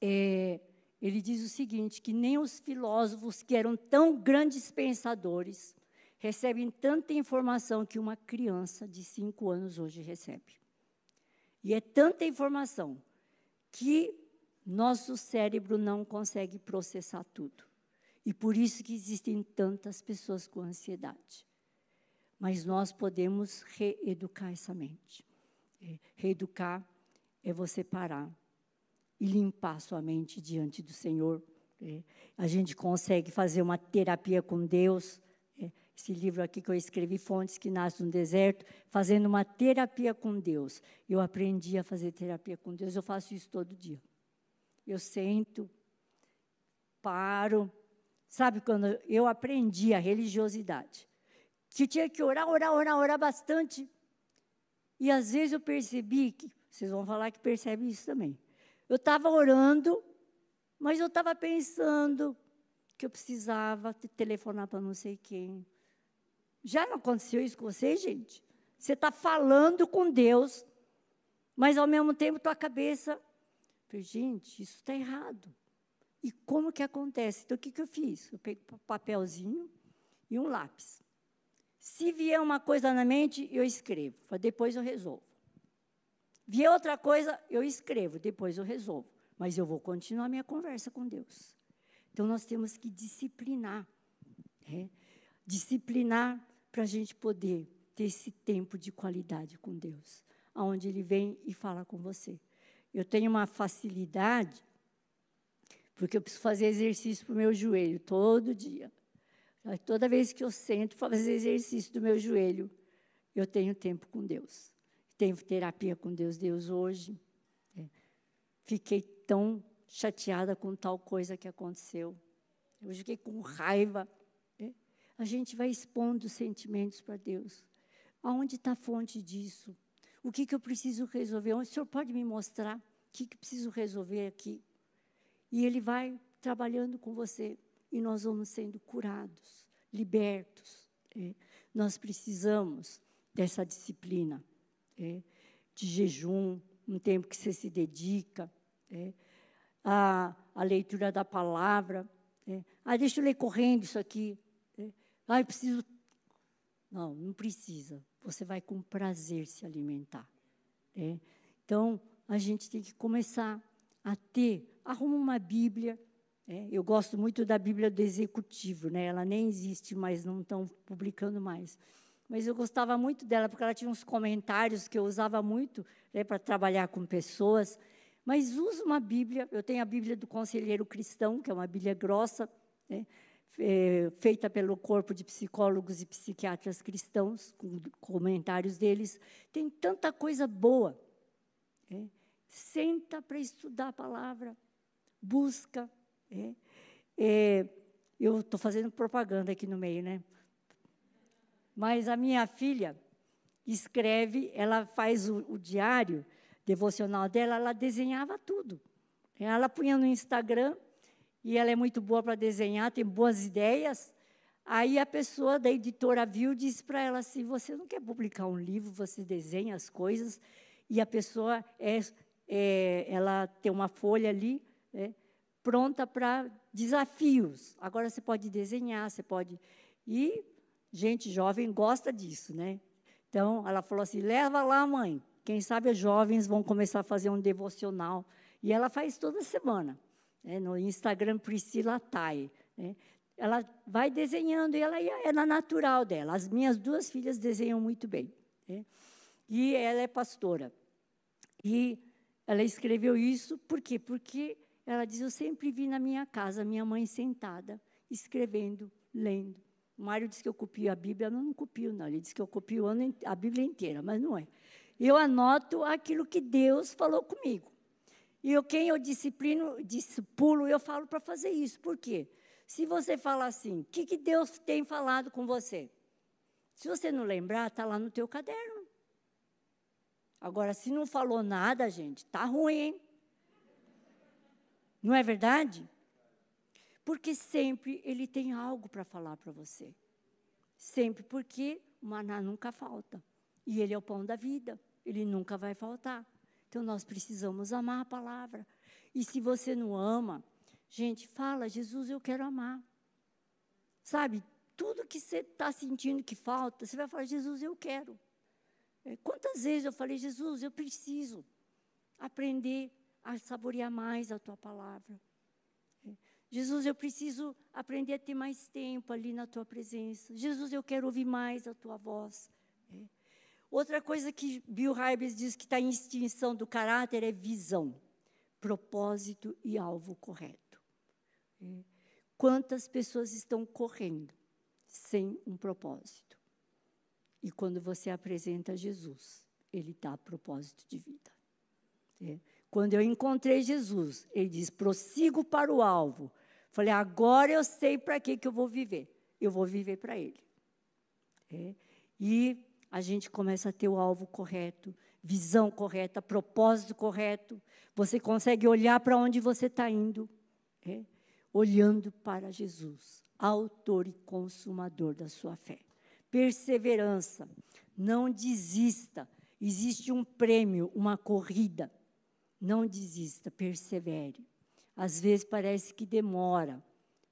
é, ele diz o seguinte, que nem os filósofos que eram tão grandes pensadores, recebem tanta informação que uma criança de cinco anos hoje recebe. E é tanta informação que nosso cérebro não consegue processar tudo. E por isso que existem tantas pessoas com ansiedade. Mas nós podemos reeducar essa mente. É, reeducar é você parar e limpar sua mente diante do Senhor. É, a gente consegue fazer uma terapia com Deus esse livro aqui que eu escrevi, Fontes que Nascem no Deserto, fazendo uma terapia com Deus. Eu aprendi a fazer terapia com Deus, eu faço isso todo dia. Eu sento, paro. Sabe quando eu aprendi a religiosidade? Que tinha que orar, orar, orar, orar bastante. E às vezes eu percebi que, vocês vão falar que percebe isso também. Eu estava orando, mas eu estava pensando que eu precisava telefonar para não sei quem, já não aconteceu isso com você, gente? Você está falando com Deus, mas ao mesmo tempo tua cabeça, gente, isso está errado. E como que acontece? Então o que, que eu fiz? Eu peguei um papelzinho e um lápis. Se vier uma coisa na mente, eu escrevo, depois eu resolvo. Vier outra coisa, eu escrevo, depois eu resolvo. Mas eu vou continuar minha conversa com Deus. Então nós temos que disciplinar. Né? Disciplinar para a gente poder ter esse tempo de qualidade com Deus, aonde Ele vem e fala com você. Eu tenho uma facilidade, porque eu preciso fazer exercício para o meu joelho todo dia. Toda vez que eu sento para fazer exercício do meu joelho, eu tenho tempo com Deus. Tenho terapia com Deus. Deus, hoje, é, fiquei tão chateada com tal coisa que aconteceu. Hoje fiquei com raiva a gente vai expondo os sentimentos para Deus. Aonde está a fonte disso? O que, que eu preciso resolver? O senhor pode me mostrar o que, que preciso resolver aqui? E Ele vai trabalhando com você e nós vamos sendo curados, libertos. É. Nós precisamos dessa disciplina é, de jejum, um tempo que você se dedica, é, a, a leitura da palavra. É. Ah, deixa eu ler correndo isso aqui. Ah, eu preciso. Não, não precisa. Você vai com prazer se alimentar. Né? Então, a gente tem que começar ter. Arruma uma Bíblia. Né? Eu gosto muito da Bíblia do Executivo, né? ela nem existe mais, não estão publicando mais. mas eu gostava muito dela, porque ela tinha uns comentários que eu usava muito né, para trabalhar com pessoas. Mas usa uma Bíblia, eu tenho a Bíblia do Conselheiro Cristão, que é uma Bíblia grossa, né, é, feita pelo corpo de psicólogos e psiquiatras cristãos, com comentários deles. Tem tanta coisa boa. É. Senta para estudar a palavra, busca. É. é eu estou fazendo propaganda aqui no meio, né? Mas a minha filha escreve, ela faz o, o diário devocional dela, ela desenhava tudo. Ela punha no Instagram, e ela é muito boa para desenhar, tem boas ideias. Aí a pessoa da editora viu e disse para ela assim: Você não quer publicar um livro, você desenha as coisas, e a pessoa é, é ela tem uma folha ali, né, pronta para desafios. Agora você pode desenhar, você pode. E gente jovem gosta disso, né? Então ela falou assim: leva lá, mãe. Quem sabe os jovens vão começar a fazer um devocional. E ela faz toda semana. Né? No Instagram, Priscila Tai. Né? Ela vai desenhando e ela é na natural dela. As minhas duas filhas desenham muito bem. Né? E ela é pastora. E ela escreveu isso por quê? Porque ela diz: Eu sempre vi na minha casa minha mãe sentada, escrevendo, lendo. O Mário disse que eu copio a Bíblia, eu não copio, não. Ele disse que eu copio a Bíblia inteira, mas não é eu anoto aquilo que Deus falou comigo. E eu, quem eu disciplino, discipulo, eu falo para fazer isso. Por quê? Se você fala assim, o que, que Deus tem falado com você? Se você não lembrar, está lá no teu caderno. Agora, se não falou nada, gente, está ruim, hein? Não é verdade? Porque sempre ele tem algo para falar para você. Sempre, porque o maná nunca falta. E ele é o pão da vida ele nunca vai faltar. Então nós precisamos amar a palavra. E se você não ama, gente, fala, Jesus, eu quero amar. Sabe, tudo que você está sentindo que falta, você vai falar, Jesus, eu quero. É, quantas vezes eu falei, Jesus, eu preciso aprender a saborear mais a tua palavra. É, Jesus, eu preciso aprender a ter mais tempo ali na tua presença. Jesus, eu quero ouvir mais a tua voz. É. Outra coisa que Bill Hybels diz que está em extinção do caráter é visão, propósito e alvo correto. Quantas pessoas estão correndo sem um propósito? E quando você apresenta Jesus, ele dá propósito de vida. É. Quando eu encontrei Jesus, ele diz: prossigo para o alvo. Falei, agora eu sei para que, que eu vou viver. Eu vou viver para ele. É. E a gente começa a ter o alvo correto, visão correta, propósito correto. Você consegue olhar para onde você está indo, é? olhando para Jesus, autor e consumador da sua fé. Perseverança, não desista. Existe um prêmio, uma corrida. Não desista, persevere. Às vezes parece que demora,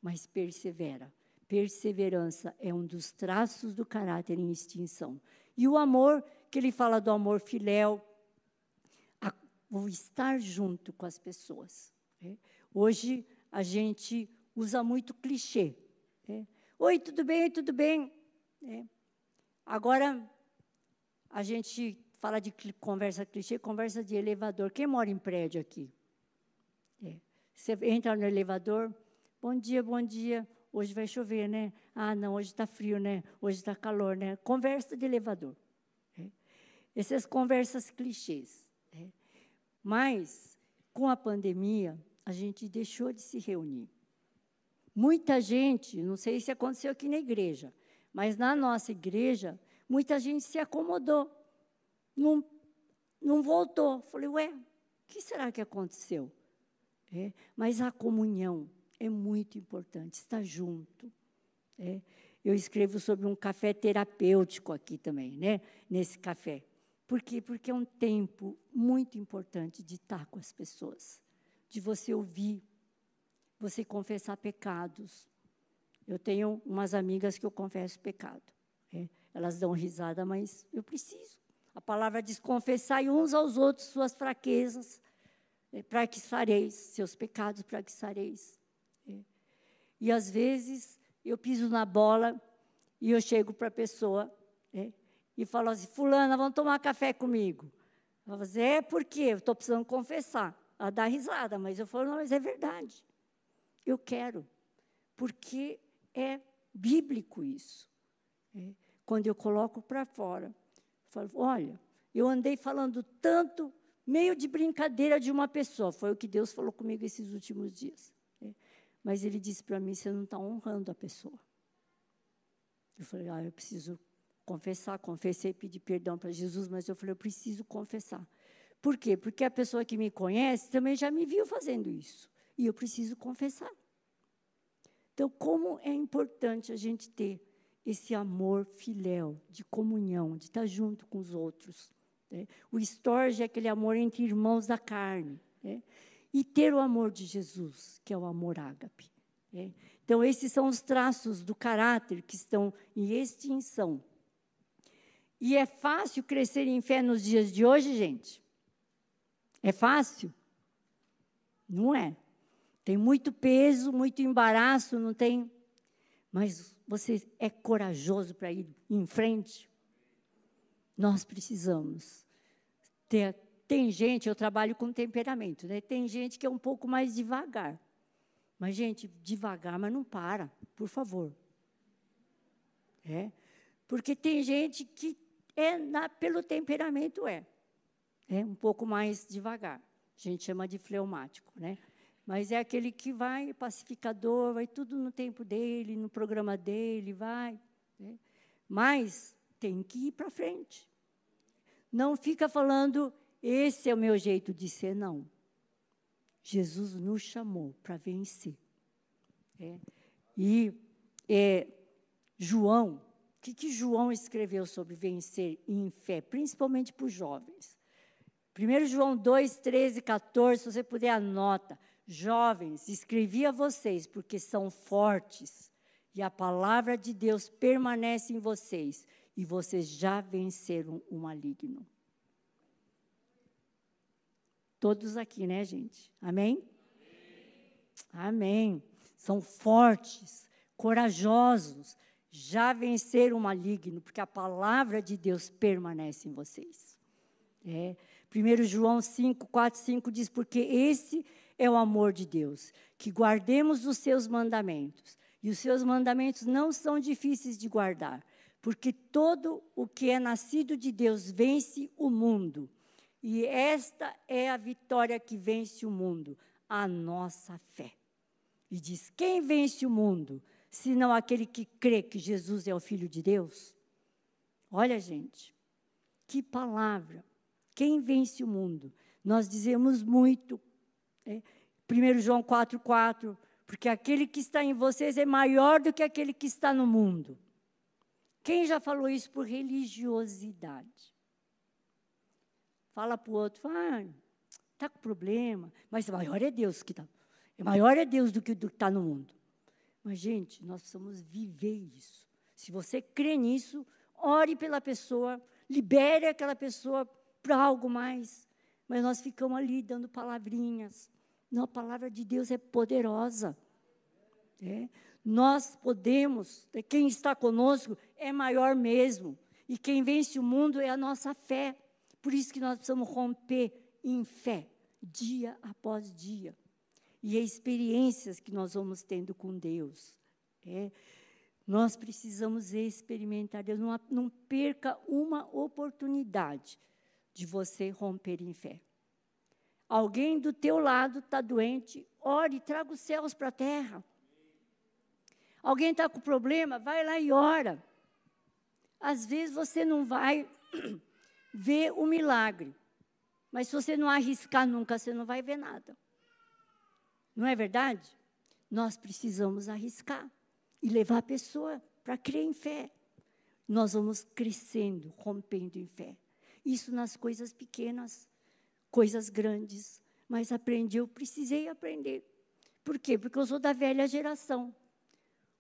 mas persevera. Perseverança é um dos traços do caráter em extinção. E o amor, que ele fala do amor filéu, o estar junto com as pessoas. Né? Hoje a gente usa muito clichê. Né? Oi, tudo bem? Tudo bem? É. Agora, a gente fala de conversa clichê, conversa de elevador. Quem mora em prédio aqui? É. Você entra no elevador, bom dia, bom dia. Hoje vai chover, né? Ah, não, hoje está frio, né? Hoje está calor, né? Conversa de elevador. É. Essas conversas clichês. É. Mas, com a pandemia, a gente deixou de se reunir. Muita gente, não sei se aconteceu aqui na igreja, mas na nossa igreja, muita gente se acomodou. Não, não voltou. Falei, ué, o que será que aconteceu? É, mas a comunhão, é muito importante, estar junto. É. Eu escrevo sobre um café terapêutico aqui também, né? nesse café. Por quê? Porque é um tempo muito importante de estar com as pessoas, de você ouvir, você confessar pecados. Eu tenho umas amigas que eu confesso pecado. É. Elas dão risada, mas eu preciso. A palavra diz: confessai uns aos outros suas fraquezas, é, fareis, seus pecados, para que fareis. E às vezes eu piso na bola e eu chego para a pessoa É? E falou assim: Fulana, vamos tomar café comigo. Ela falou assim: É, por quê? Eu estou precisando confessar. Ela dá risada, mas eu falo: Não, mas é verdade. Eu quero. Porque é bíblico isso. É? Quando eu coloco para fora, falo: Olha, eu andei falando tanto, meio de brincadeira de uma pessoa. Foi o que Deus falou comigo esses últimos dias. É? Mas ele disse para mim: Você não está honrando a pessoa. Eu falei, ah, eu preciso confessar. Confessei, pedi perdão para Jesus, mas eu falei, eu preciso confessar. Por quê? Porque a pessoa que me conhece também já me viu fazendo isso. E eu preciso confessar. Então, como é importante a gente ter esse amor filéu, de comunhão, de estar junto com os outros. Né? O estorge é aquele amor entre irmãos da carne. Né? E ter o amor de Jesus, que é o amor ágape. Né? Então, esses são os traços do caráter que estão em extinção. E é fácil crescer em fé nos dias de hoje, gente? É fácil? Não é. Tem muito peso, muito embaraço, não tem? Mas você é corajoso para ir em frente? Nós precisamos ter. Tem gente, eu trabalho com temperamento, né? Tem gente que é um pouco mais devagar. Mas, gente, devagar, mas não para, por favor. É? Porque tem gente que é na, pelo temperamento é. É um pouco mais devagar. A gente chama de fleumático, né? Mas é aquele que vai pacificador, vai tudo no tempo dele, no programa dele, vai. Né? Mas tem que ir para frente. Não fica falando, esse é o meu jeito de ser, não. Jesus nos chamou para vencer. É. E é, João, o que, que João escreveu sobre vencer em fé, principalmente para os jovens? 1 João 2, 13 e 14, se você puder, anota. Jovens, escrevi a vocês porque são fortes e a palavra de Deus permanece em vocês e vocês já venceram o maligno. Todos aqui, né, gente? Amém? Amém. São fortes, corajosos, já venceram o maligno, porque a palavra de Deus permanece em vocês. É. 1 João 5, 4, 5 diz: Porque esse é o amor de Deus, que guardemos os seus mandamentos. E os seus mandamentos não são difíceis de guardar, porque todo o que é nascido de Deus vence o mundo. E esta é a vitória que vence o mundo, a nossa fé. E diz: quem vence o mundo, senão aquele que crê que Jesus é o Filho de Deus? Olha, gente, que palavra. Quem vence o mundo? Nós dizemos muito. É, 1 João 4,4, porque aquele que está em vocês é maior do que aquele que está no mundo. Quem já falou isso por religiosidade? fala para o outro, ah, está com problema, mas maior é Deus que está. Maior é Deus do que está no mundo. Mas, gente, nós precisamos viver isso. Se você crê nisso, ore pela pessoa, libere aquela pessoa para algo mais. Mas nós ficamos ali dando palavrinhas. Não, a palavra de Deus é poderosa. É. Nós podemos, quem está conosco é maior mesmo. E quem vence o mundo é a nossa fé. Por isso que nós precisamos romper em fé, dia após dia. E as experiências que nós vamos tendo com Deus. É, nós precisamos experimentar Deus. Não, não perca uma oportunidade de você romper em fé. Alguém do teu lado está doente, ore, traga os céus para a terra. Alguém está com problema, vai lá e ora. Às vezes você não vai *clears throat* ver o milagre. Mas se você não arriscar nunca, você não vai ver nada. Não é verdade? Nós precisamos arriscar e levar a pessoa para crer em fé. Nós vamos crescendo, rompendo em fé. Isso nas coisas pequenas, coisas grandes. Mas aprendi, eu precisei aprender. Por quê? Porque eu sou da velha geração.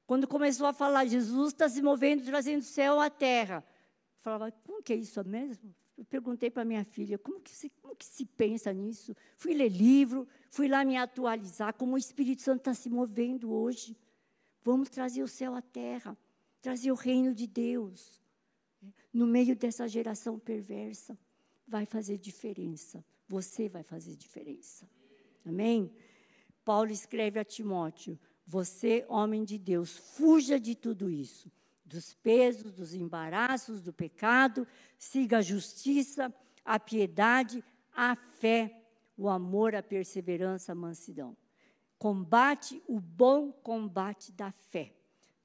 Quando começou a falar, Jesus está se movendo, trazendo o céu à terra falava, como que é isso mesmo? Eu perguntei para minha filha, como que, se, como que se pensa nisso? Fui ler livro, fui lá me atualizar, como o Espírito Santo está se movendo hoje. Vamos trazer o céu à terra, trazer o reino de Deus. No meio dessa geração perversa, vai fazer diferença. Você vai fazer diferença. Amém? Paulo escreve a Timóteo: Você, homem de Deus, fuja de tudo isso, dos pesos, dos embaraços, do pecado, siga a justiça, a piedade, a fé, o amor, a perseverança, a mansidão. Combate o bom combate da fé.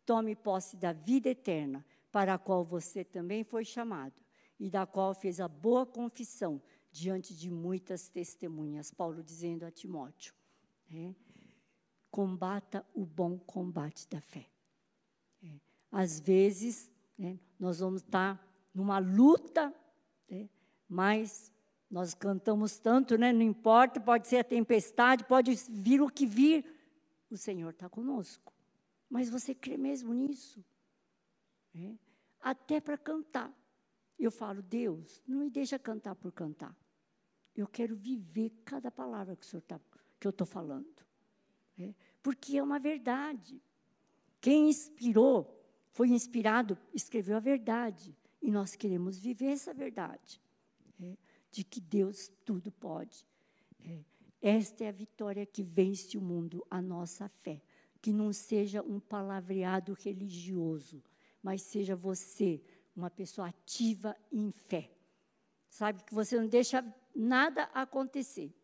Tome posse da vida eterna, para a qual você também foi chamado, e da qual fez a boa confissão diante de muitas testemunhas. Paulo dizendo a Timóteo: é, combata o bom combate da fé. É, às vezes, é, nós vamos estar numa luta, é, mas nós cantamos tanto, né? Não importa, pode ser a tempestade, pode vir o que vir, o Senhor está conosco. Mas você crê mesmo nisso? É? Até para cantar. Eu falo, Deus, não me deixa cantar por cantar. Eu quero viver cada palavra que, o senhor tá, que eu estou falando. É? Porque é uma verdade. Quem inspirou, foi inspirado, escreveu a verdade. E nós queremos viver essa verdade. É? de que Deus tudo pode. É, esta é a vitória que vence o mundo, a nossa fé. Que não seja um palavreado religioso, mas seja você uma pessoa ativa em fé. Sabe que você não deixa nada acontecer,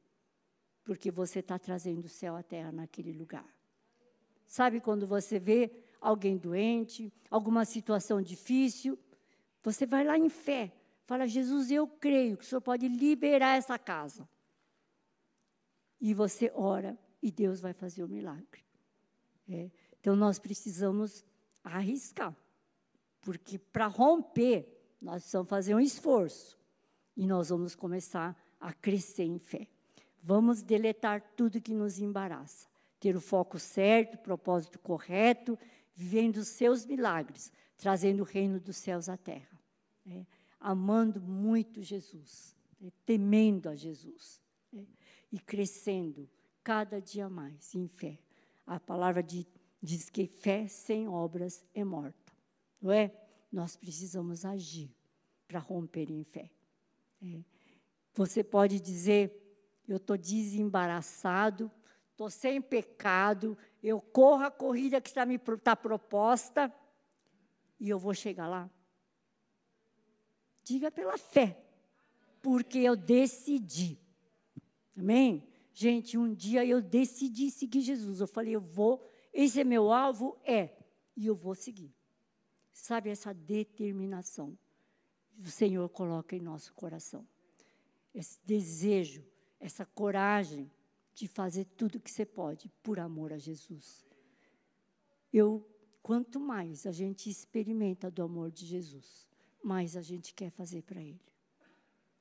porque você está trazendo o céu à terra naquele lugar. Sabe quando você vê alguém doente, alguma situação difícil, você vai lá em fé Fala, Jesus, eu creio que o Senhor pode liberar essa casa. E você ora e Deus vai fazer o milagre. É. Então nós precisamos arriscar. Porque para romper, nós precisamos fazer um esforço. E nós vamos começar a crescer em fé. Vamos deletar tudo que nos embaraça. Ter o foco certo, o propósito correto, vivendo os seus milagres, trazendo o reino dos céus à terra. É amando muito Jesus, né, temendo a Jesus né, e crescendo cada dia mais em fé. A palavra de, diz que fé sem obras é morta, não é? Nós precisamos agir para romper em fé. É. Você pode dizer, eu estou desembaraçado, estou sem pecado, eu corro a corrida que está me tá proposta e eu vou chegar lá. Diga pela fé, porque eu decidi. Amém? Gente, um dia eu decidi seguir Jesus. Eu falei, eu vou, esse é meu alvo, é, e eu vou seguir. Sabe essa determinação? O Senhor coloca em nosso coração. Esse desejo, essa coragem de fazer tudo o que você pode por amor a Jesus. Eu, quanto mais a gente experimenta do amor de Jesus, mais a gente quer fazer para Ele.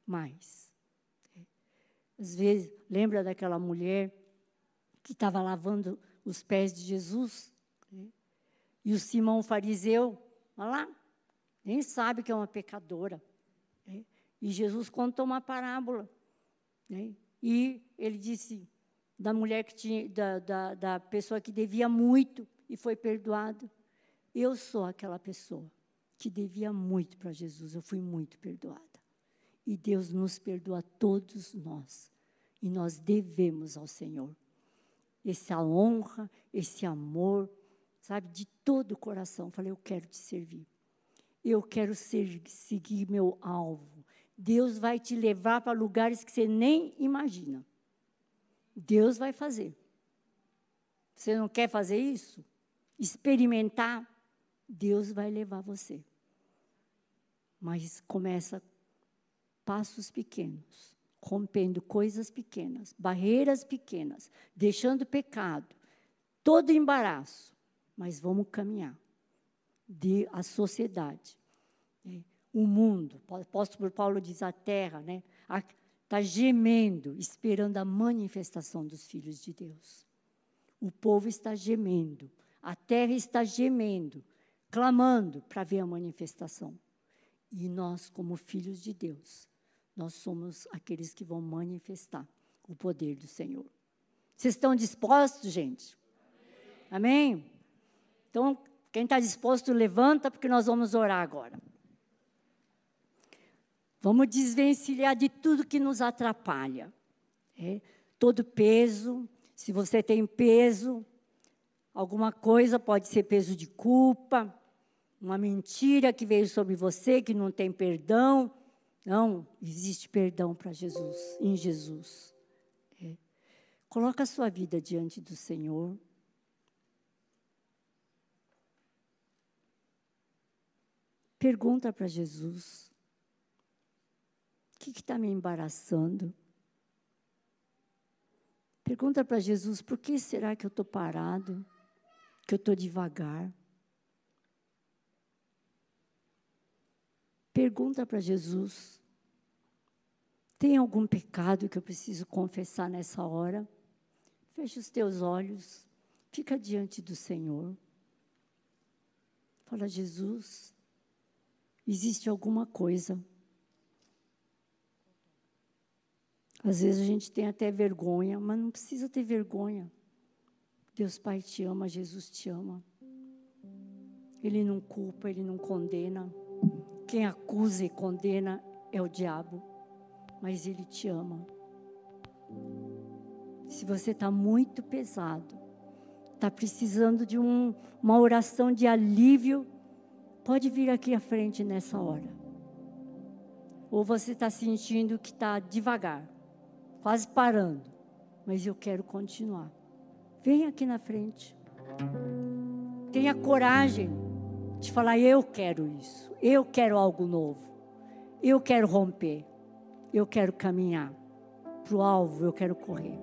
Mais. Às vezes, lembra daquela mulher que estava lavando os pés de Jesus? E o Simão fariseu, olha lá, nem sabe que é uma pecadora. É. E Jesus contou uma parábola. Né? E ele disse da mulher que tinha, da, da, da pessoa que devia muito e foi perdoado. Eu sou aquela pessoa que devia muito para Jesus, eu fui muito perdoada. E Deus nos perdoa todos nós. E nós devemos ao Senhor essa honra, esse amor, sabe, de todo o coração. Falei, eu quero te servir. Eu quero ser, seguir meu alvo. Deus vai te levar para lugares que você nem imagina. Deus vai fazer. Você não quer fazer isso? Experimentar? Deus vai levar você. Mas começa passos pequenos, rompendo coisas pequenas, barreiras pequenas, deixando pecado, todo embaraço, mas vamos caminhar. De a sociedade, né? o mundo, o apóstolo Paulo diz a terra, né? Está gemendo, esperando a manifestação dos filhos de Deus. O povo está gemendo, a terra está gemendo, clamando para ver a manifestação. E nós, como filhos de Deus, nós somos aqueles que vão manifestar o poder do Senhor. Vocês estão dispostos, gente? Amém? Então, quem está disposto, levanta, porque nós vamos orar agora. Vamos desvencilhar de tudo que nos atrapalha. É, todo peso, se você tem peso, alguma coisa pode ser peso de culpa, uma mentira que veio sobre você, que não tem perdão. Não, existe perdão para Jesus, em Jesus. É. Coloca a sua vida diante do Senhor. Pergunta para Jesus: o que está me embaraçando? Pergunta para Jesus: por que será que eu estou parado? Que eu estou devagar? Pergunta para Jesus: tem algum pecado que eu preciso confessar nessa hora? Feche os teus olhos, fica diante do Senhor. Fala, Jesus, existe alguma coisa. Às vezes a gente tem até vergonha, mas não precisa ter vergonha. Deus Pai te ama, Jesus te ama. Ele não culpa, ele não condena. Quem acusa e condena é o diabo, mas ele te ama. Se você está muito pesado, está precisando de um, uma oração de alívio, Pode vir aqui à frente nessa hora. Ou você está sentindo que está devagar, quase parando, mas eu quero continuar. Vem aqui na frente. Tenha coragem de falar: eu quero isso, eu quero algo novo, eu quero romper, eu quero caminhar para o alvo, eu quero correr.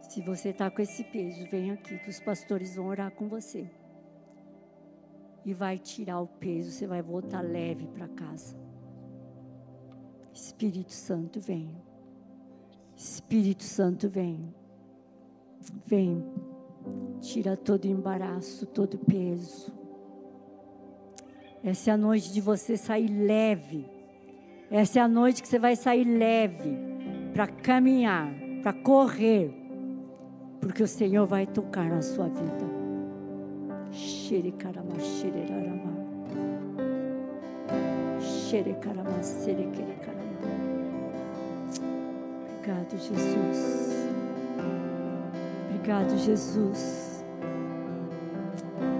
Se você está com esse peso, vem aqui que os pastores vão orar com você e vai tirar o peso, você vai voltar leve para casa. Espírito Santo, vem. Espírito Santo, vem. Vem. Tira todo embaraço, todo peso. Essa é a noite de você sair leve. Essa é a noite que você vai sair leve para caminhar, para correr, porque o Senhor vai tocar na sua vida. Shirikarama Shirirarama. Shirikarama Sirikirikarama. Obrigado, Jesus. Obrigado, Jesus.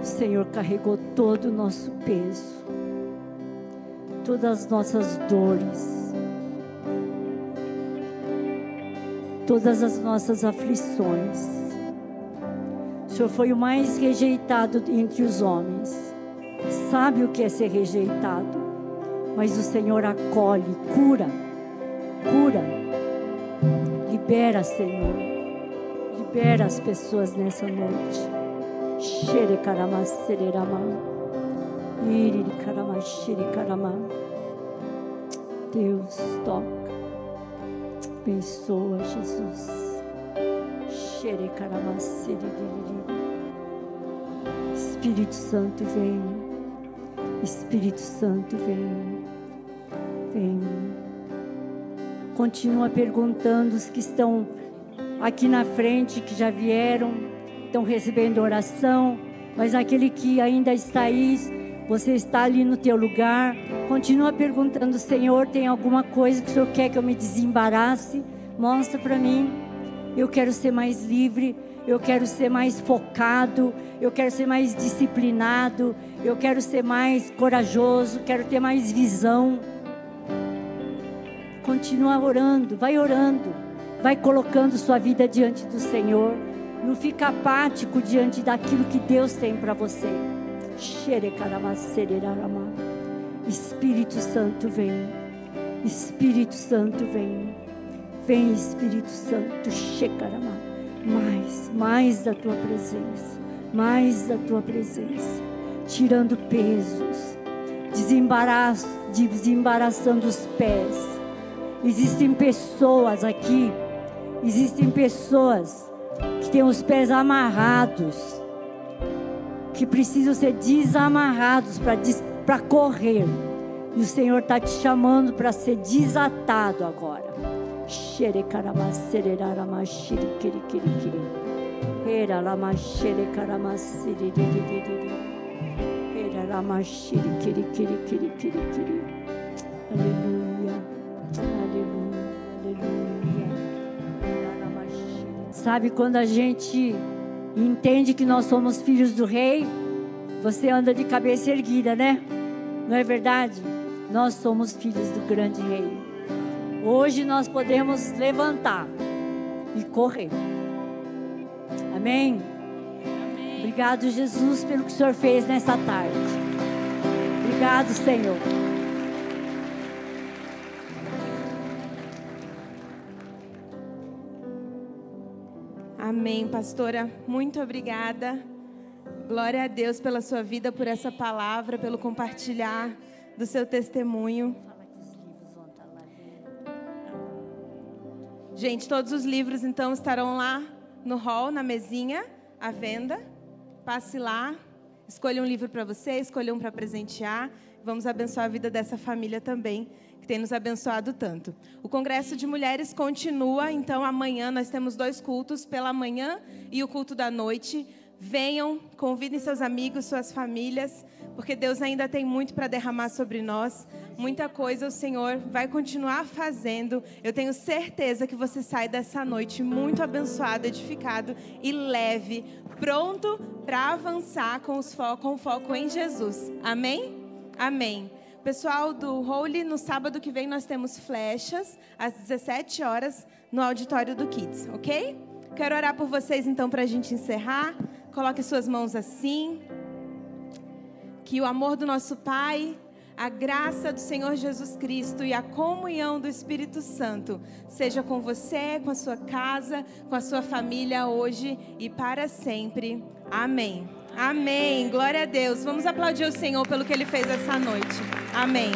O Senhor carregou todo o nosso peso, todas as nossas dores, todas as nossas aflições. Senhor foi o mais rejeitado entre os homens. Sabe o que é ser rejeitado. Mas o Senhor acolhe, cura, cura. Libera, Senhor. Libera as pessoas nessa noite. Xere karama sererama. Iriri karama xere karama. Deus toca. Abençoa, Jesus. Espírito Santo vem. Espírito Santo vem. Vem. Continua perguntando os que estão aqui na frente, que já vieram, estão recebendo oração, mas aquele que ainda está aí, você está ali no teu lugar, continua perguntando, Senhor, tem alguma coisa que o Senhor quer que eu me desembarace? Mostra para mim. Eu quero ser mais livre, eu quero ser mais focado, eu quero ser mais disciplinado, eu quero ser mais corajoso, quero ter mais visão. Continua orando, vai orando, vai colocando sua vida diante do Senhor. Não fica apático diante daquilo que Deus tem para você. Espírito Santo vem. Espírito Santo vem. Vem Espírito Santo, Shekarama. Mais, mais da tua presença, mais da tua presença, tirando pesos, desembaraçando os pés. Existem pessoas aqui, existem pessoas que têm os pés amarrados, que precisam ser desamarrados para correr. E o Senhor está te chamando para ser desatado agora. Aleluia. Aleluia. Aleluia. Sabe quando a gente entende que nós somos filhos do rei, você anda de cabeça erguida, né? Não é verdade? Nós somos filhos do grande rei. Hoje nós podemos levantar e correr. Amém? Amém. Obrigado, Jesus, pelo que o Senhor fez nessa tarde. Obrigado, Senhor. Amém, pastora. Muito obrigada. Glória a Deus pela sua vida, por essa palavra, pelo compartilhar do seu testemunho. Gente, todos os livros então estarão lá no hall, na mesinha, à venda. Passe lá, escolha um livro para você, escolha um para presentear. Vamos abençoar a vida dessa família também que tem nos abençoado tanto. O Congresso de Mulheres continua, então amanhã nós temos dois cultos, pela manhã e o culto da noite. Venham, convidem seus amigos, suas famílias, porque Deus ainda tem muito para derramar sobre nós. Muita coisa o Senhor vai continuar fazendo. Eu tenho certeza que você sai dessa noite muito abençoado, edificado e leve, pronto para avançar com, os fo com foco em Jesus. Amém? Amém. Pessoal do Holy, no sábado que vem nós temos flechas às 17 horas no auditório do Kids, ok? Quero orar por vocês então para a gente encerrar. Coloque suas mãos assim. Que o amor do nosso Pai, a graça do Senhor Jesus Cristo e a comunhão do Espírito Santo seja com você, com a sua casa, com a sua família hoje e para sempre. Amém. Amém. Glória a Deus. Vamos aplaudir o Senhor pelo que ele fez essa noite. Amém.